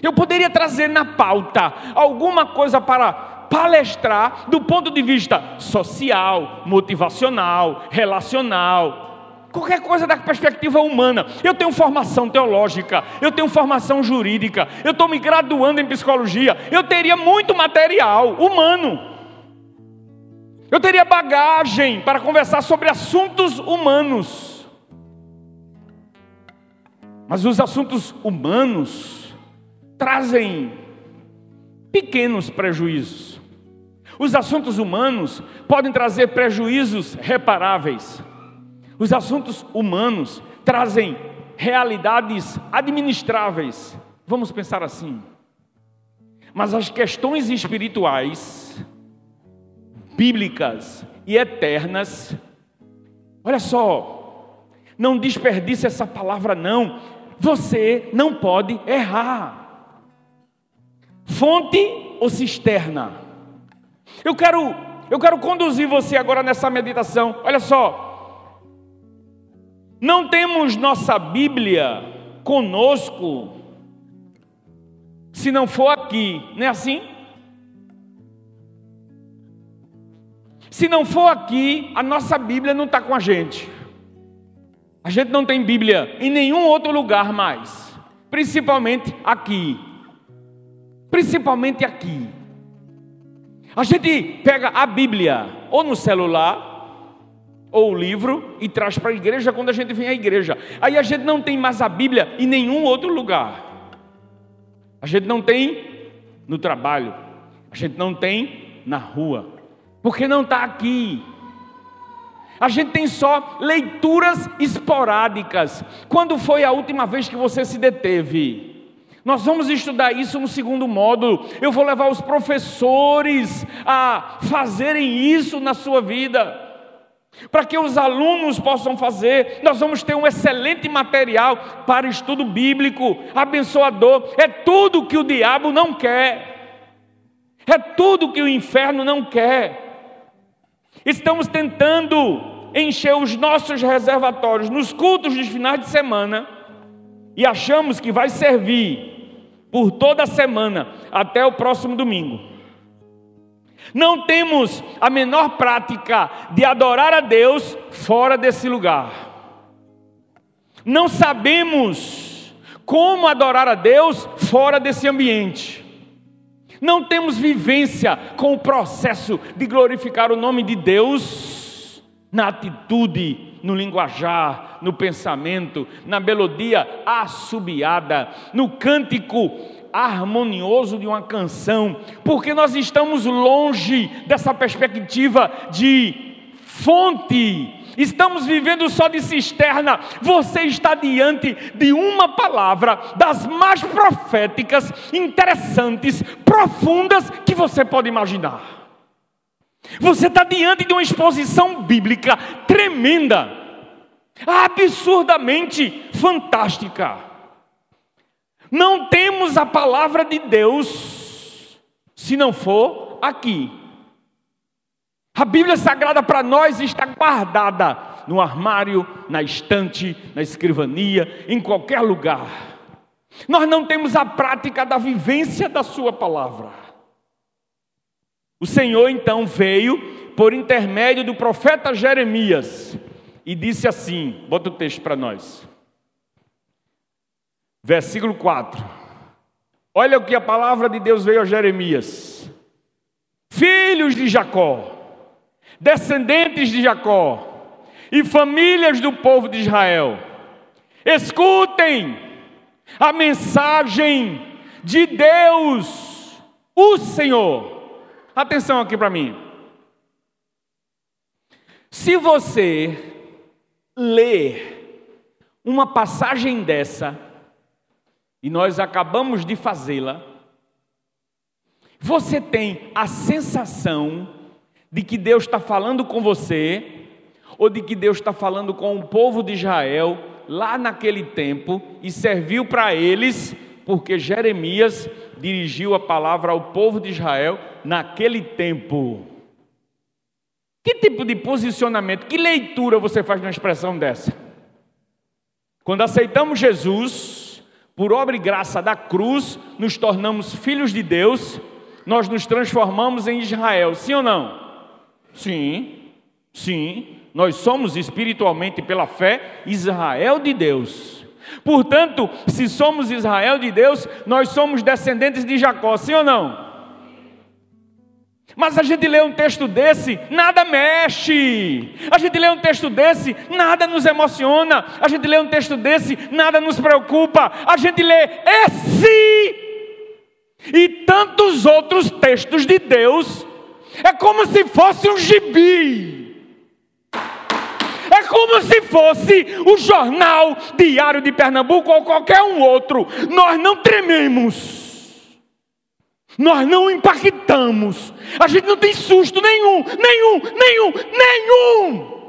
Eu poderia trazer na pauta alguma coisa para palestrar do ponto de vista social, motivacional, relacional, qualquer coisa da perspectiva humana. Eu tenho formação teológica, eu tenho formação jurídica, eu estou me graduando em psicologia, eu teria muito material humano. Eu teria bagagem para conversar sobre assuntos humanos. Mas os assuntos humanos trazem pequenos prejuízos. Os assuntos humanos podem trazer prejuízos reparáveis. Os assuntos humanos trazem realidades administráveis. Vamos pensar assim. Mas as questões espirituais bíblicas e eternas. Olha só, não desperdice essa palavra, não. Você não pode errar. Fonte ou cisterna? Eu quero, eu quero conduzir você agora nessa meditação. Olha só, não temos nossa Bíblia conosco se não for aqui, não é assim? Se não for aqui, a nossa Bíblia não está com a gente. A gente não tem Bíblia em nenhum outro lugar mais, principalmente aqui. Principalmente aqui. A gente pega a Bíblia ou no celular ou o livro e traz para a igreja quando a gente vem à igreja. Aí a gente não tem mais a Bíblia em nenhum outro lugar. A gente não tem no trabalho, a gente não tem na rua porque não está aqui. A gente tem só leituras esporádicas. Quando foi a última vez que você se deteve? Nós vamos estudar isso no segundo módulo. Eu vou levar os professores a fazerem isso na sua vida. Para que os alunos possam fazer, nós vamos ter um excelente material para estudo bíblico, abençoador. É tudo que o diabo não quer, é tudo que o inferno não quer. Estamos tentando encher os nossos reservatórios nos cultos dos finais de semana e achamos que vai servir por toda a semana até o próximo domingo. Não temos a menor prática de adorar a Deus fora desse lugar. Não sabemos como adorar a Deus fora desse ambiente. Não temos vivência com o processo de glorificar o nome de Deus na atitude, no linguajar, no pensamento, na melodia assobiada, no cântico harmonioso de uma canção, porque nós estamos longe dessa perspectiva de fonte. Estamos vivendo só de cisterna. Você está diante de uma palavra das mais proféticas, interessantes, profundas que você pode imaginar. Você está diante de uma exposição bíblica tremenda, absurdamente fantástica. Não temos a palavra de Deus se não for aqui. A Bíblia Sagrada para nós está guardada no armário, na estante, na escrivania, em qualquer lugar. Nós não temos a prática da vivência da Sua palavra. O Senhor então veio por intermédio do profeta Jeremias e disse assim: bota o texto para nós. Versículo 4. Olha o que a palavra de Deus veio a Jeremias: Filhos de Jacó, descendentes de Jacó e famílias do povo de Israel, escutem a mensagem de Deus, o Senhor. Atenção aqui para mim. Se você ler uma passagem dessa, e nós acabamos de fazê-la, você tem a sensação de que Deus está falando com você, ou de que Deus está falando com o povo de Israel lá naquele tempo e serviu para eles, porque Jeremias dirigiu a palavra ao povo de Israel naquele tempo. Que tipo de posicionamento, que leitura você faz numa expressão dessa? Quando aceitamos Jesus, por obra e graça da cruz, nos tornamos filhos de Deus, nós nos transformamos em Israel, sim ou não? Sim, sim, nós somos espiritualmente, pela fé, Israel de Deus. Portanto, se somos Israel de Deus, nós somos descendentes de Jacó, sim ou não? Mas a gente lê um texto desse, nada mexe. A gente lê um texto desse, nada nos emociona. A gente lê um texto desse, nada nos preocupa. A gente lê esse e tantos outros textos de Deus, é como se fosse um gibi. É como se fosse o jornal diário de Pernambuco ou qualquer um outro. Nós não trememos. Nós não impactamos. A gente não tem susto nenhum, nenhum, nenhum, nenhum.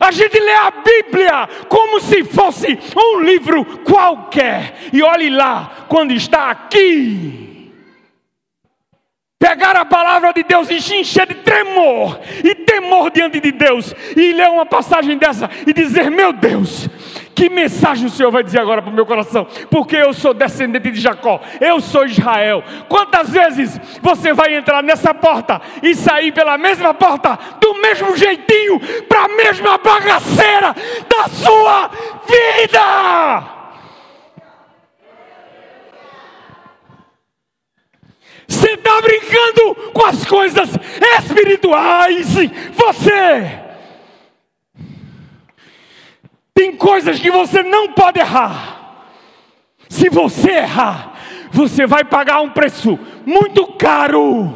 A gente lê a Bíblia como se fosse um livro qualquer. E olhe lá, quando está aqui. Pegar a palavra de Deus e encher de tremor e temor diante de Deus, e ler uma passagem dessa e dizer: Meu Deus, que mensagem o Senhor vai dizer agora para o meu coração? Porque eu sou descendente de Jacó, eu sou Israel. Quantas vezes você vai entrar nessa porta e sair pela mesma porta, do mesmo jeitinho, para a mesma bagaceira da sua vida? Você está brincando com as coisas espirituais. Você tem coisas que você não pode errar. Se você errar, você vai pagar um preço muito caro.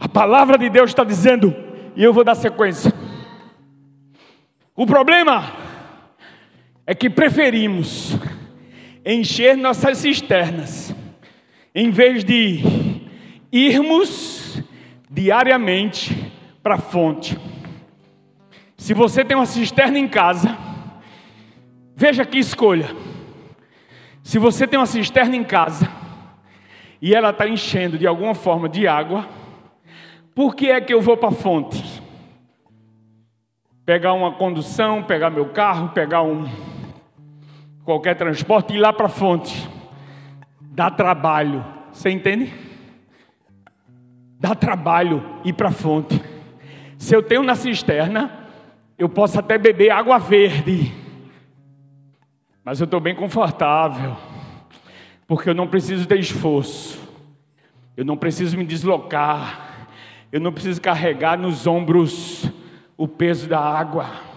A palavra de Deus está dizendo, e eu vou dar sequência. O problema é que preferimos encher nossas cisternas em vez de irmos diariamente para a fonte. Se você tem uma cisterna em casa, veja que escolha. Se você tem uma cisterna em casa e ela está enchendo de alguma forma de água, por que é que eu vou para a fonte? Pegar uma condução, pegar meu carro, pegar um qualquer transporte ir lá para a fonte. Dá trabalho. Você entende? Dá trabalho ir para a fonte. Se eu tenho na cisterna, eu posso até beber água verde. Mas eu estou bem confortável. Porque eu não preciso ter esforço. Eu não preciso me deslocar. Eu não preciso carregar nos ombros o peso da água.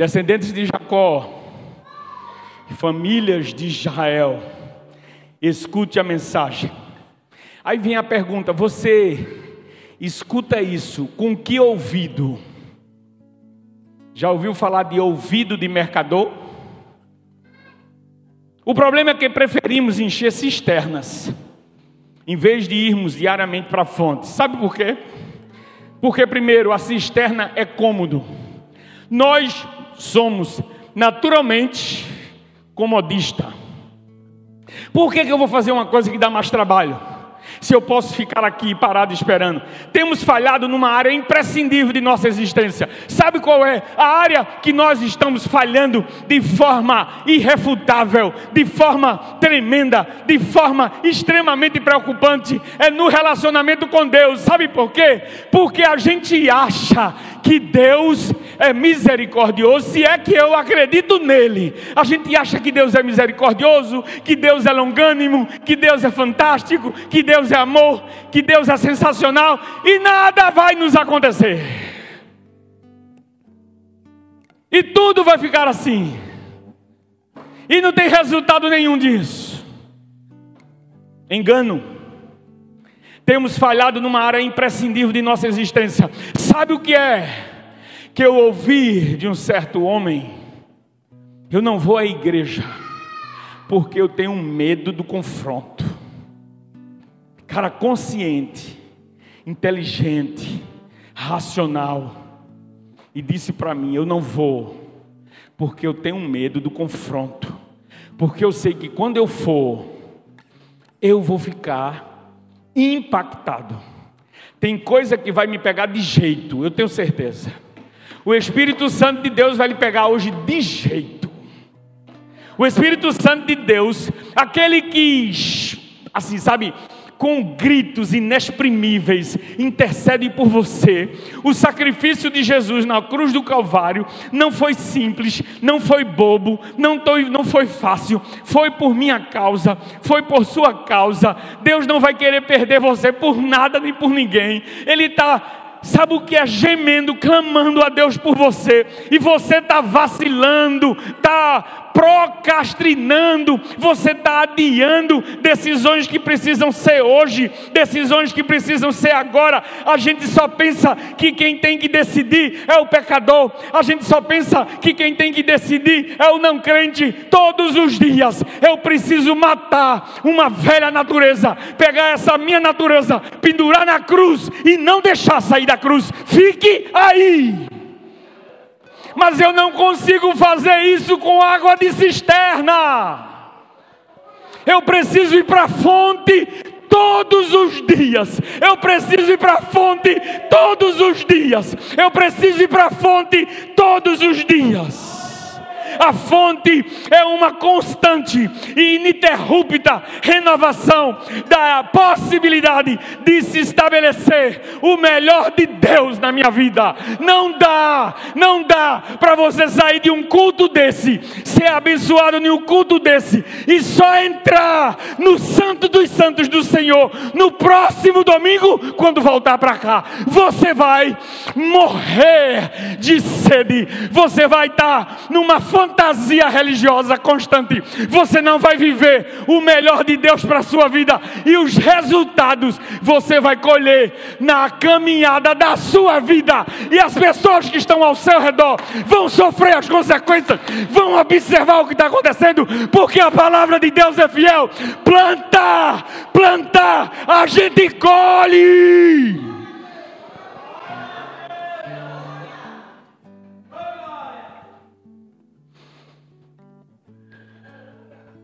Descendentes de Jacó, famílias de Israel, escute a mensagem. Aí vem a pergunta: você escuta isso com que ouvido? Já ouviu falar de ouvido de mercador? O problema é que preferimos encher cisternas em vez de irmos diariamente para a fonte. Sabe por quê? Porque, primeiro, a cisterna é cômodo. Nós somos naturalmente comodista. Por que, que eu vou fazer uma coisa que dá mais trabalho? Se eu posso ficar aqui parado esperando. Temos falhado numa área imprescindível de nossa existência. Sabe qual é? A área que nós estamos falhando de forma irrefutável, de forma tremenda, de forma extremamente preocupante. É no relacionamento com Deus. Sabe por quê? Porque a gente acha que Deus é misericordioso, se é que eu acredito nele. A gente acha que Deus é misericordioso, que Deus é longânimo, que Deus é fantástico, que Deus é amor, que Deus é sensacional e nada vai nos acontecer. E tudo vai ficar assim. E não tem resultado nenhum disso. Engano temos falhado numa área imprescindível de nossa existência. Sabe o que é? Que eu ouvi de um certo homem: eu não vou à igreja, porque eu tenho medo do confronto. Cara consciente, inteligente, racional, e disse para mim: eu não vou, porque eu tenho medo do confronto, porque eu sei que quando eu for, eu vou ficar impactado. Tem coisa que vai me pegar de jeito, eu tenho certeza. O Espírito Santo de Deus vai lhe pegar hoje de jeito. O Espírito Santo de Deus, aquele que, assim, sabe, com gritos inexprimíveis, intercede por você. O sacrifício de Jesus na cruz do Calvário não foi simples, não foi bobo, não, não foi fácil, foi por minha causa, foi por sua causa. Deus não vai querer perder você por nada nem por ninguém. Ele está sabe o que é gemendo, clamando a Deus por você, e você está vacilando, está procrastinando, você está adiando decisões que precisam ser hoje, decisões que precisam ser agora. A gente só pensa que quem tem que decidir é o pecador, a gente só pensa que quem tem que decidir é o não crente. Todos os dias eu preciso matar uma velha natureza, pegar essa minha natureza, pendurar na cruz e não deixar sair da cruz. Fique aí mas eu não consigo fazer isso com água de cisterna. Eu preciso ir para a fonte todos os dias. Eu preciso ir para a fonte todos os dias. Eu preciso ir para a fonte todos os dias. A fonte é uma constante e ininterrupta renovação da possibilidade de se estabelecer o melhor de Deus na minha vida. Não dá, não dá para você sair de um culto desse, ser abençoado em um culto desse e só entrar no Santo dos Santos do Senhor no próximo domingo quando voltar para cá. Você vai morrer de sede. Você vai estar numa fonte fantasia religiosa constante, você não vai viver o melhor de Deus para a sua vida e os resultados você vai colher na caminhada da sua vida. E as pessoas que estão ao seu redor vão sofrer as consequências, vão observar o que está acontecendo, porque a palavra de Deus é fiel. Plantar, plantar, a gente colhe.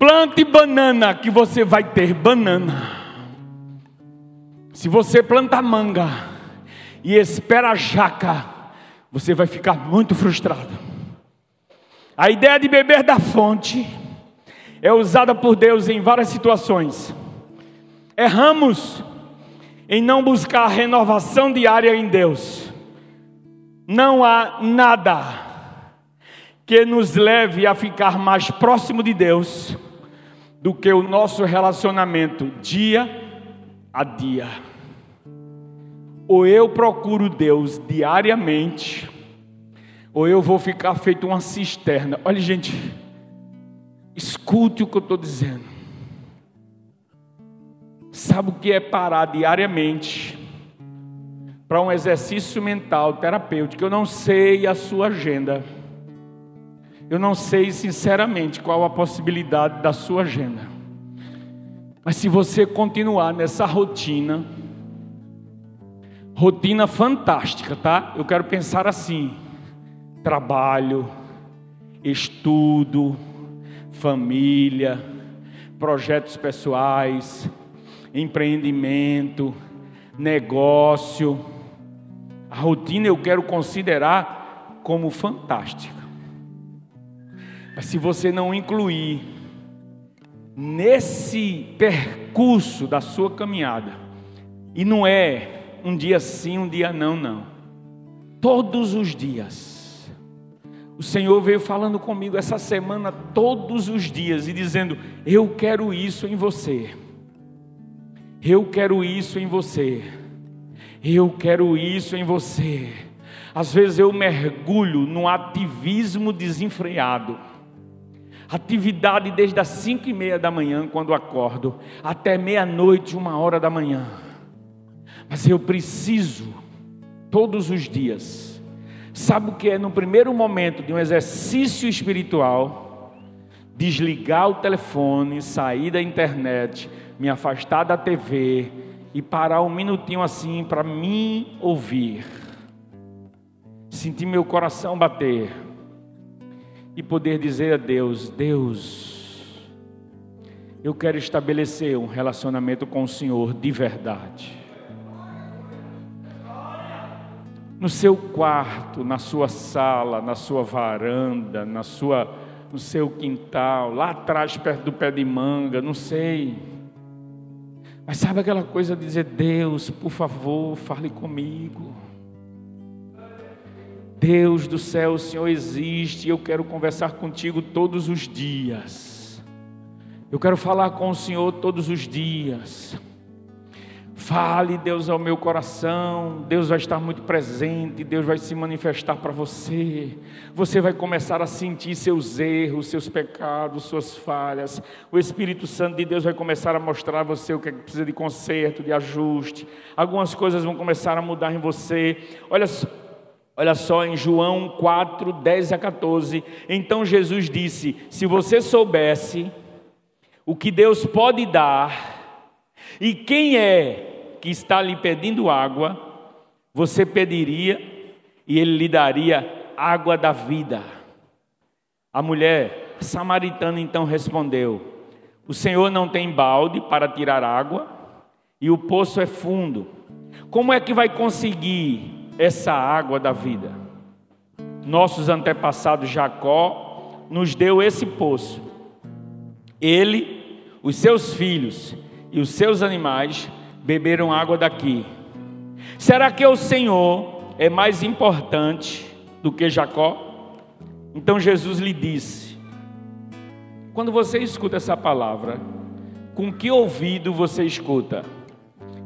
Plante banana que você vai ter banana. Se você planta manga e espera jaca, você vai ficar muito frustrado. A ideia de beber da fonte é usada por Deus em várias situações. Erramos em não buscar renovação diária em Deus. Não há nada que nos leve a ficar mais próximo de Deus do que o nosso relacionamento dia a dia. Ou eu procuro Deus diariamente, ou eu vou ficar feito uma cisterna. Olha, gente, escute o que eu estou dizendo. Sabe o que é parar diariamente para um exercício mental terapêutico? Eu não sei a sua agenda. Eu não sei sinceramente qual a possibilidade da sua agenda. Mas se você continuar nessa rotina, rotina fantástica, tá? Eu quero pensar assim: trabalho, estudo, família, projetos pessoais, empreendimento, negócio. A rotina eu quero considerar como fantástica. Mas se você não incluir nesse percurso da sua caminhada, e não é um dia sim, um dia não, não. Todos os dias. O Senhor veio falando comigo essa semana, todos os dias, e dizendo: Eu quero isso em você. Eu quero isso em você. Eu quero isso em você. Às vezes eu mergulho no ativismo desenfreado. Atividade desde as cinco e meia da manhã, quando acordo, até meia-noite, uma hora da manhã. Mas eu preciso, todos os dias, sabe o que é no primeiro momento de um exercício espiritual? Desligar o telefone, sair da internet, me afastar da TV e parar um minutinho assim para me ouvir, sentir meu coração bater e poder dizer a Deus: Deus, eu quero estabelecer um relacionamento com o Senhor de verdade. No seu quarto, na sua sala, na sua varanda, na sua, no seu quintal, lá atrás, perto do pé de manga, não sei. Mas sabe aquela coisa de dizer: Deus, por favor, fale comigo. Deus do céu, o Senhor existe e eu quero conversar contigo todos os dias. Eu quero falar com o Senhor todos os dias. Fale, Deus, ao meu coração. Deus vai estar muito presente. Deus vai se manifestar para você. Você vai começar a sentir seus erros, seus pecados, suas falhas. O Espírito Santo de Deus vai começar a mostrar a você o que, é que precisa de conserto, de ajuste. Algumas coisas vão começar a mudar em você. Olha só. Olha só em João 4, 10 a 14. Então Jesus disse: Se você soubesse o que Deus pode dar e quem é que está lhe pedindo água, você pediria e ele lhe daria água da vida. A mulher samaritana então respondeu: O Senhor não tem balde para tirar água e o poço é fundo. Como é que vai conseguir essa água da vida. Nossos antepassados Jacó nos deu esse poço. Ele, os seus filhos e os seus animais beberam água daqui. Será que o Senhor é mais importante do que Jacó? Então Jesus lhe disse: Quando você escuta essa palavra, com que ouvido você escuta?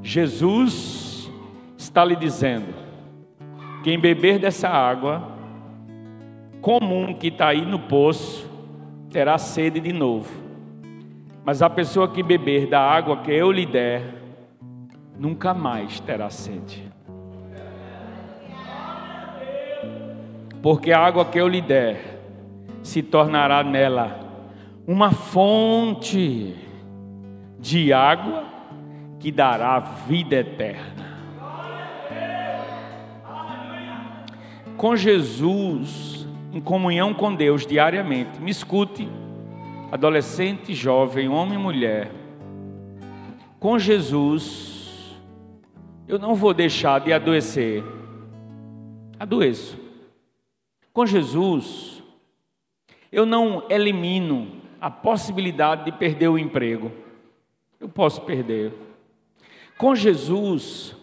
Jesus está lhe dizendo: quem beber dessa água comum que está aí no poço terá sede de novo. Mas a pessoa que beber da água que eu lhe der, nunca mais terá sede. Porque a água que eu lhe der se tornará nela uma fonte de água que dará vida eterna. Com Jesus, em comunhão com Deus diariamente, me escute, adolescente, jovem, homem e mulher. Com Jesus, eu não vou deixar de adoecer. Adoeço. Com Jesus, eu não elimino a possibilidade de perder o emprego. Eu posso perder. Com Jesus,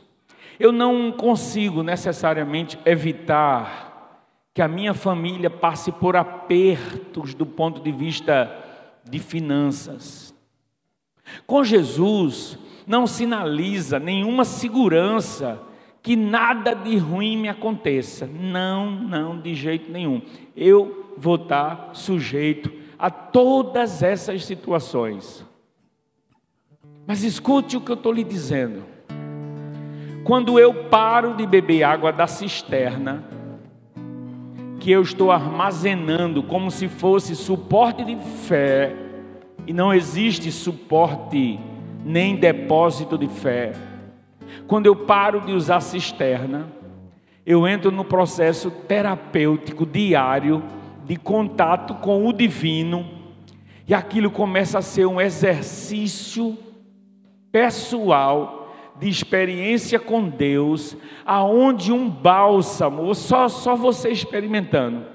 eu não consigo necessariamente evitar que a minha família passe por apertos do ponto de vista de finanças. Com Jesus, não sinaliza nenhuma segurança que nada de ruim me aconteça. Não, não, de jeito nenhum. Eu vou estar sujeito a todas essas situações. Mas escute o que eu estou lhe dizendo. Quando eu paro de beber água da cisterna, que eu estou armazenando como se fosse suporte de fé, e não existe suporte nem depósito de fé. Quando eu paro de usar cisterna, eu entro no processo terapêutico diário de contato com o divino, e aquilo começa a ser um exercício pessoal de experiência com Deus, aonde um bálsamo, só só você experimentando,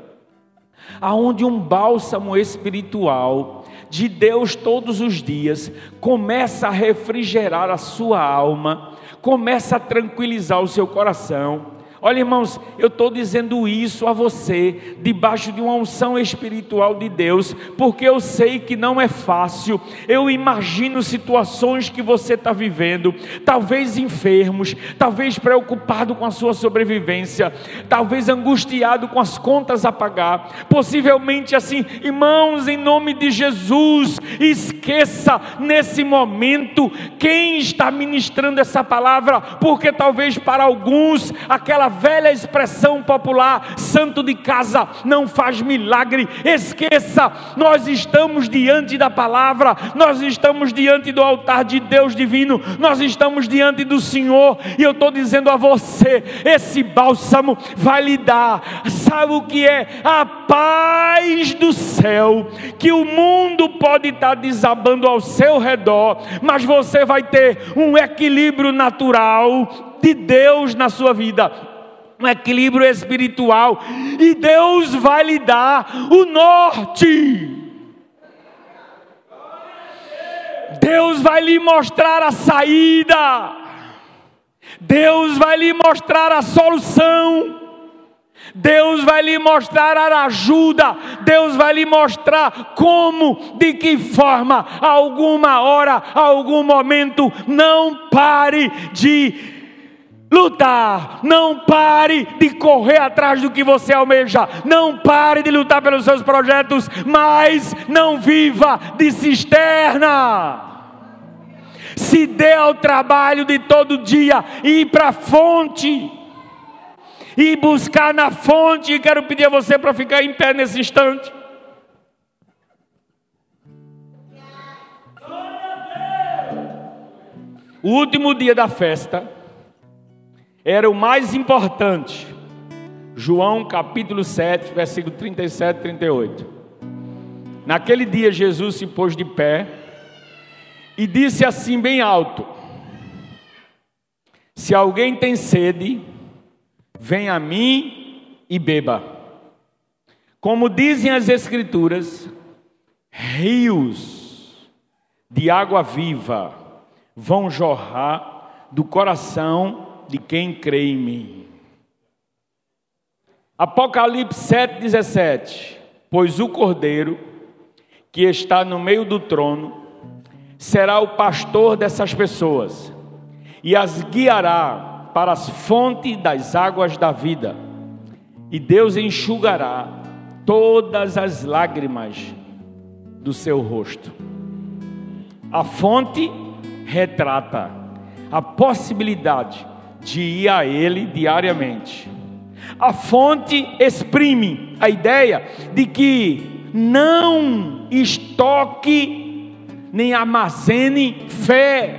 aonde um bálsamo espiritual de Deus todos os dias começa a refrigerar a sua alma, começa a tranquilizar o seu coração Olha, irmãos, eu estou dizendo isso a você, debaixo de uma unção espiritual de Deus, porque eu sei que não é fácil. Eu imagino situações que você está vivendo, talvez enfermos, talvez preocupado com a sua sobrevivência, talvez angustiado com as contas a pagar, possivelmente assim, irmãos, em nome de Jesus, esqueça nesse momento quem está ministrando essa palavra, porque talvez para alguns aquela velha expressão popular: santo de casa não faz milagre. Esqueça, nós estamos diante da palavra, nós estamos diante do altar de Deus divino, nós estamos diante do Senhor, e eu estou dizendo a você: esse bálsamo vai lhe dar, sabe o que é? A paz do céu, que o mundo pode estar desabando ao seu redor, mas você vai ter um equilíbrio natural de Deus na sua vida um equilíbrio espiritual, e Deus vai lhe dar o norte. Deus vai lhe mostrar a saída. Deus vai lhe mostrar a solução. Deus vai lhe mostrar a ajuda, Deus vai lhe mostrar como, de que forma, alguma hora, algum momento, não pare de lutar. Não pare de correr atrás do que você almeja. Não pare de lutar pelos seus projetos, mas não viva de cisterna. Se dê ao trabalho de todo dia e ir para a fonte. E buscar na fonte. E quero pedir a você para ficar em pé nesse instante. O último dia da festa era o mais importante. João capítulo 7, versículo 37 e 38. Naquele dia Jesus se pôs de pé e disse assim bem alto: Se alguém tem sede, venha a mim e beba. Como dizem as escrituras, rios de água viva vão jorrar do coração de quem crê em mim. Apocalipse 7,17: Pois o cordeiro que está no meio do trono será o pastor dessas pessoas e as guiará para as fontes das águas da vida, e Deus enxugará todas as lágrimas do seu rosto. A fonte retrata a possibilidade de ir a Ele diariamente. A fonte exprime a ideia de que não estoque nem armazene fé,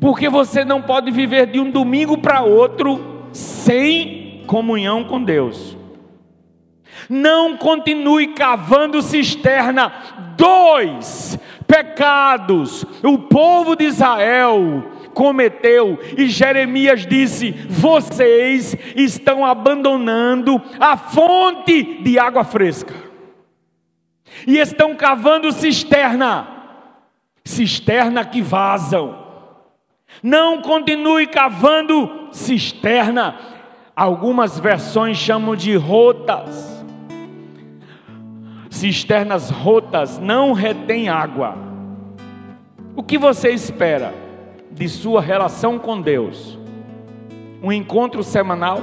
porque você não pode viver de um domingo para outro sem comunhão com Deus. Não continue cavando cisterna. Dois pecados o povo de Israel cometeu, e Jeremias disse: Vocês estão abandonando a fonte de água fresca, e estão cavando cisterna, cisterna que vazam. Não continue cavando cisterna, algumas versões chamam de rotas. Cisternas rotas não retêm água. O que você espera? De sua relação com Deus? Um encontro semanal?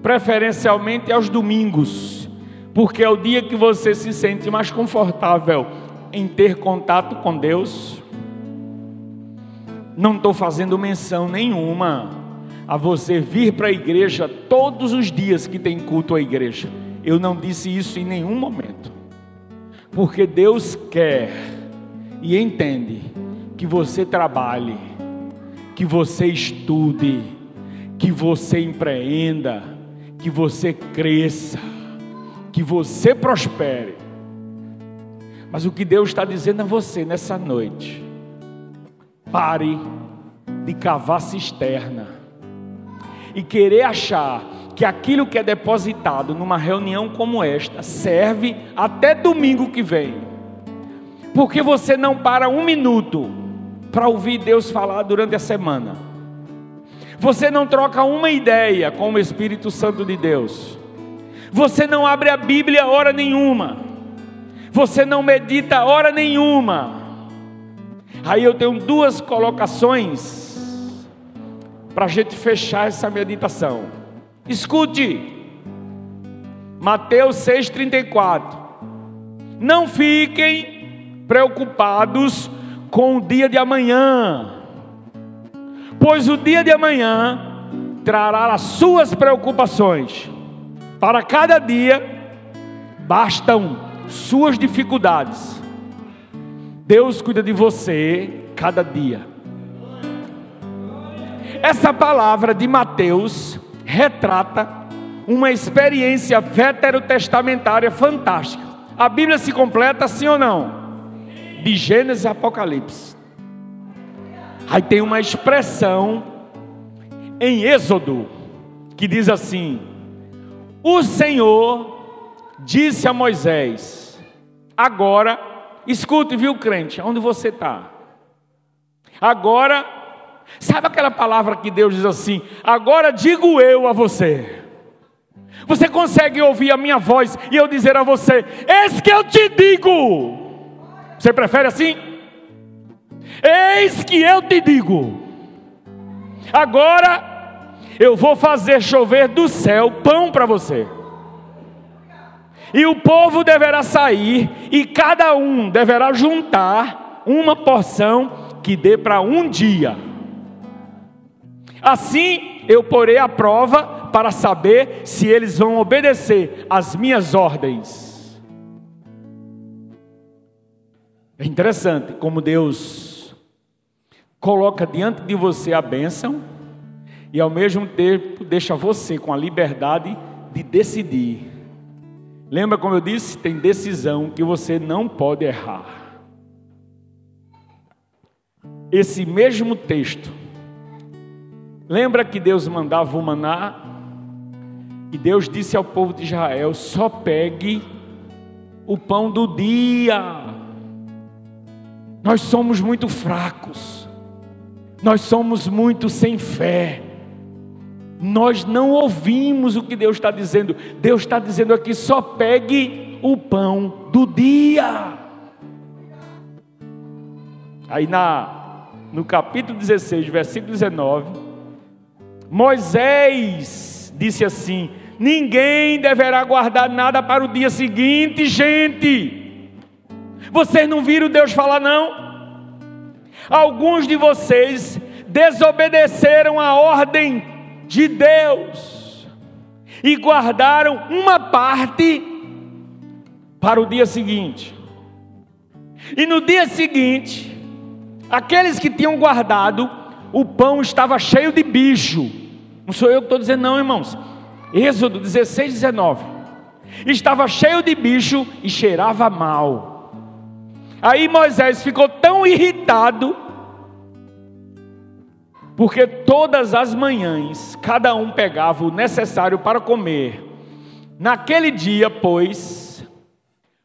Preferencialmente aos domingos, porque é o dia que você se sente mais confortável em ter contato com Deus. Não estou fazendo menção nenhuma a você vir para a igreja todos os dias que tem culto à igreja. Eu não disse isso em nenhum momento. Porque Deus quer e entende que você trabalhe, que você estude, que você empreenda, que você cresça, que você prospere. Mas o que Deus está dizendo a você nessa noite, pare de cavar cisterna e querer achar que aquilo que é depositado numa reunião como esta serve até domingo que vem, porque você não para um minuto para ouvir Deus falar durante a semana. Você não troca uma ideia com o Espírito Santo de Deus. Você não abre a Bíblia hora nenhuma. Você não medita hora nenhuma. Aí eu tenho duas colocações para a gente fechar essa meditação. Escute, Mateus 6,34. Não fiquem preocupados com o dia de amanhã, pois o dia de amanhã trará as suas preocupações. Para cada dia bastam suas dificuldades. Deus cuida de você cada dia. Essa palavra de Mateus retrata uma experiência veterotestamentária fantástica. A Bíblia se completa sim ou não? De Gênesis e Apocalipse. Aí tem uma expressão em Êxodo que diz assim: O Senhor disse a Moisés: Agora, escute, viu, crente, onde você está? Agora, sabe aquela palavra que Deus diz assim: Agora digo eu a você. Você consegue ouvir a minha voz e eu dizer a você: Eis que eu te digo. Você prefere assim? Eis que eu te digo: agora eu vou fazer chover do céu pão para você. E o povo deverá sair, e cada um deverá juntar uma porção que dê para um dia. Assim eu porei a prova para saber se eles vão obedecer às minhas ordens. É interessante como Deus coloca diante de você a bênção e ao mesmo tempo deixa você com a liberdade de decidir. Lembra como eu disse? Tem decisão que você não pode errar. Esse mesmo texto, lembra que Deus mandava o maná e Deus disse ao povo de Israel: só pegue o pão do dia. Nós somos muito fracos, nós somos muito sem fé, nós não ouvimos o que Deus está dizendo. Deus está dizendo aqui: só pegue o pão do dia. Aí na, no capítulo 16, versículo 19, Moisés disse assim: Ninguém deverá guardar nada para o dia seguinte, gente. Vocês não viram Deus falar, não? Alguns de vocês desobedeceram a ordem de Deus e guardaram uma parte para o dia seguinte. E no dia seguinte, aqueles que tinham guardado, o pão estava cheio de bicho. Não sou eu que estou dizendo, não, irmãos. Êxodo 16, 19. Estava cheio de bicho e cheirava mal. Aí Moisés ficou tão irritado, porque todas as manhãs cada um pegava o necessário para comer. Naquele dia, pois,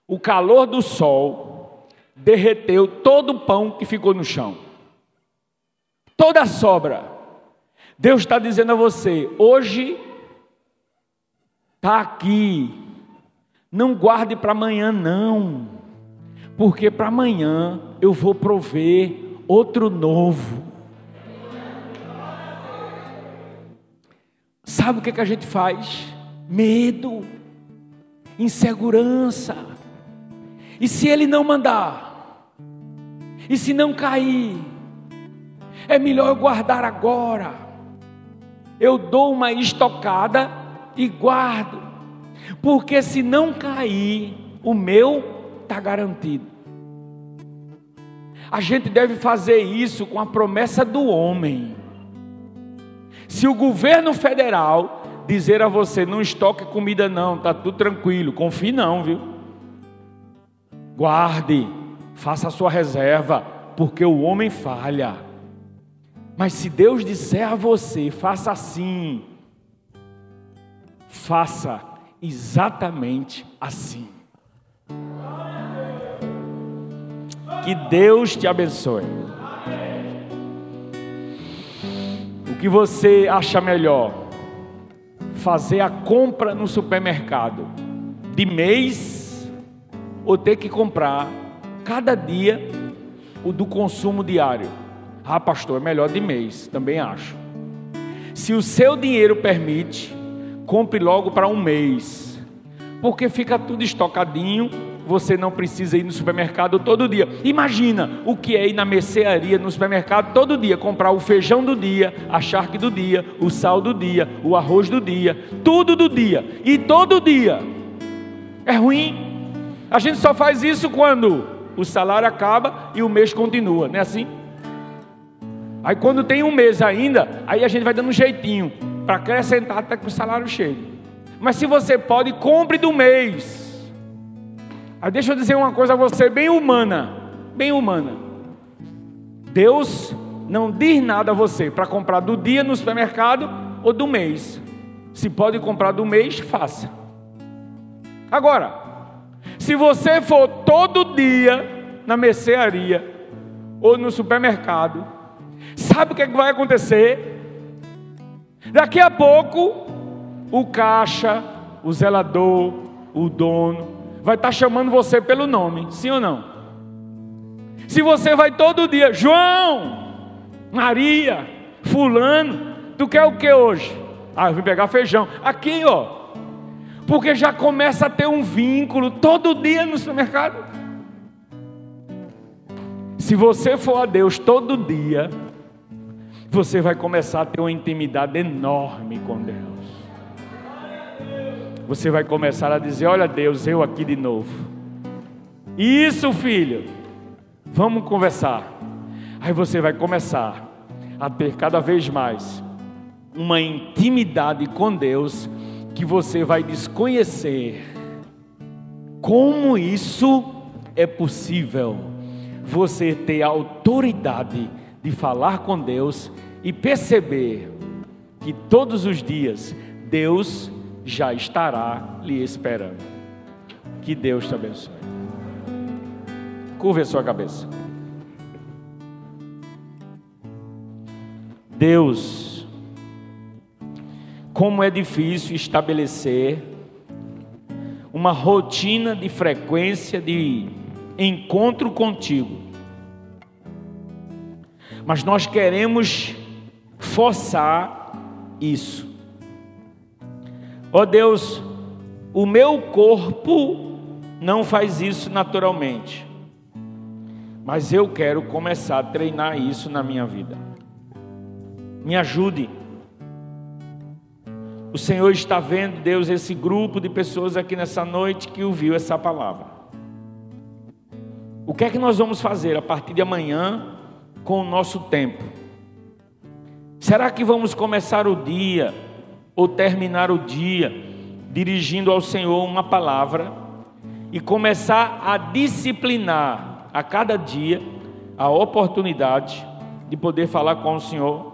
o calor do sol derreteu todo o pão que ficou no chão, toda a sobra. Deus está dizendo a você: hoje está aqui, não guarde para amanhã, não, porque para amanhã eu vou prover outro novo. Sabe o que, que a gente faz? Medo, insegurança. E se ele não mandar? E se não cair? É melhor eu guardar agora. Eu dou uma estocada e guardo. Porque se não cair, o meu está garantido. A gente deve fazer isso com a promessa do homem. Se o governo federal dizer a você, não estoque comida não, tá tudo tranquilo, confie não, viu? Guarde, faça a sua reserva, porque o homem falha. Mas se Deus disser a você, faça assim, faça exatamente assim. Que Deus te abençoe. O que você acha melhor? Fazer a compra no supermercado de mês ou ter que comprar cada dia o do consumo diário? Ah, pastor, é melhor de mês, também acho. Se o seu dinheiro permite, compre logo para um mês, porque fica tudo estocadinho você não precisa ir no supermercado todo dia. Imagina o que é ir na mercearia, no supermercado todo dia, comprar o feijão do dia, a charque do dia, o sal do dia, o arroz do dia, tudo do dia e todo dia. É ruim. A gente só faz isso quando o salário acaba e o mês continua, não é assim? Aí quando tem um mês ainda, aí a gente vai dando um jeitinho para acrescentar até que o salário chegue. Mas se você pode, compre do mês. Aí deixa eu dizer uma coisa a você, bem humana, bem humana. Deus não diz nada a você para comprar do dia no supermercado ou do mês. Se pode comprar do mês, faça. Agora, se você for todo dia na mercearia ou no supermercado, sabe o que, é que vai acontecer? Daqui a pouco, o caixa, o zelador, o dono, vai estar tá chamando você pelo nome, sim ou não? Se você vai todo dia, João, Maria, Fulano, tu quer o que hoje? Ah, eu vim pegar feijão. Aqui, ó. Porque já começa a ter um vínculo todo dia no supermercado. Se você for a Deus todo dia, você vai começar a ter uma intimidade enorme com Deus você vai começar a dizer: Olha, Deus, eu aqui de novo. Isso, filho, vamos conversar. Aí você vai começar a ter cada vez mais uma intimidade com Deus que você vai desconhecer. Como isso é possível? Você ter a autoridade de falar com Deus e perceber que todos os dias Deus já estará lhe esperando. Que Deus te abençoe. Curve a sua cabeça. Deus, como é difícil estabelecer uma rotina de frequência de encontro contigo. Mas nós queremos forçar isso. Ó oh Deus, o meu corpo não faz isso naturalmente, mas eu quero começar a treinar isso na minha vida. Me ajude. O Senhor está vendo, Deus, esse grupo de pessoas aqui nessa noite que ouviu essa palavra. O que é que nós vamos fazer a partir de amanhã com o nosso tempo? Será que vamos começar o dia ou terminar o dia dirigindo ao Senhor uma palavra e começar a disciplinar a cada dia a oportunidade de poder falar com o Senhor?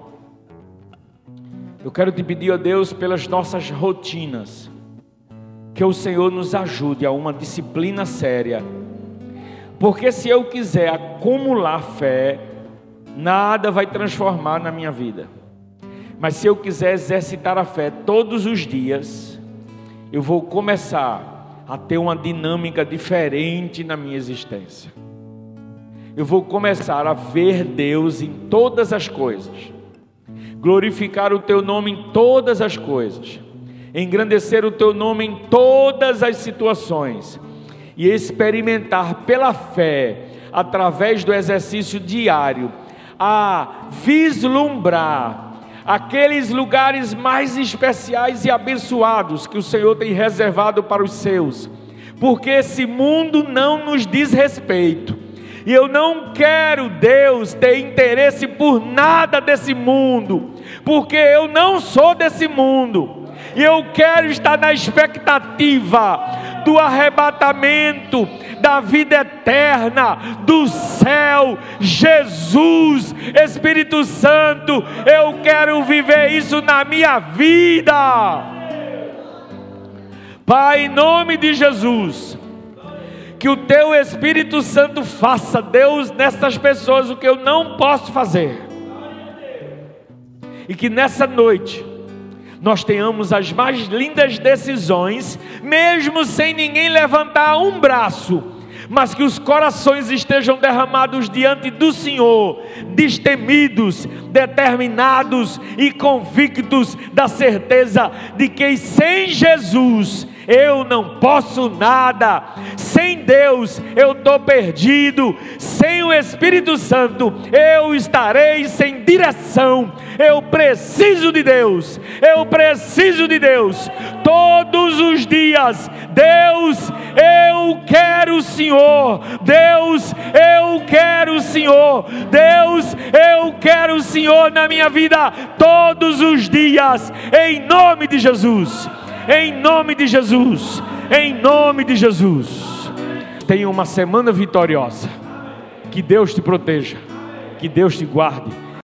Eu quero te pedir, ó Deus, pelas nossas rotinas, que o Senhor nos ajude a uma disciplina séria, porque se eu quiser acumular fé, nada vai transformar na minha vida. Mas se eu quiser exercitar a fé todos os dias, eu vou começar a ter uma dinâmica diferente na minha existência. Eu vou começar a ver Deus em todas as coisas glorificar o teu nome em todas as coisas, engrandecer o teu nome em todas as situações e experimentar pela fé, através do exercício diário, a vislumbrar aqueles lugares mais especiais e abençoados que o Senhor tem reservado para os seus, porque esse mundo não nos diz respeito. E eu não quero, Deus, ter interesse por nada desse mundo, porque eu não sou desse mundo. E eu quero estar na expectativa do arrebatamento, da vida eterna, do céu, Jesus, Espírito Santo. Eu quero viver isso na minha vida. Pai, em nome de Jesus que o teu Espírito Santo faça, Deus, nessas pessoas o que eu não posso fazer. E que nessa noite nós tenhamos as mais lindas decisões, mesmo sem ninguém levantar um braço, mas que os corações estejam derramados diante do Senhor, destemidos, determinados e convictos da certeza de que sem Jesus eu não posso nada. Sem Deus eu estou perdido. Sem o Espírito Santo eu estarei sem direção. Eu preciso de Deus. Eu preciso de Deus. Todos os dias, Deus, eu quero o Senhor. Deus, eu quero o Senhor. Deus, eu quero o Senhor na minha vida todos os dias, em nome de Jesus em nome de Jesus, em nome de Jesus. Tenha uma semana vitoriosa. Que Deus te proteja, que Deus te guarde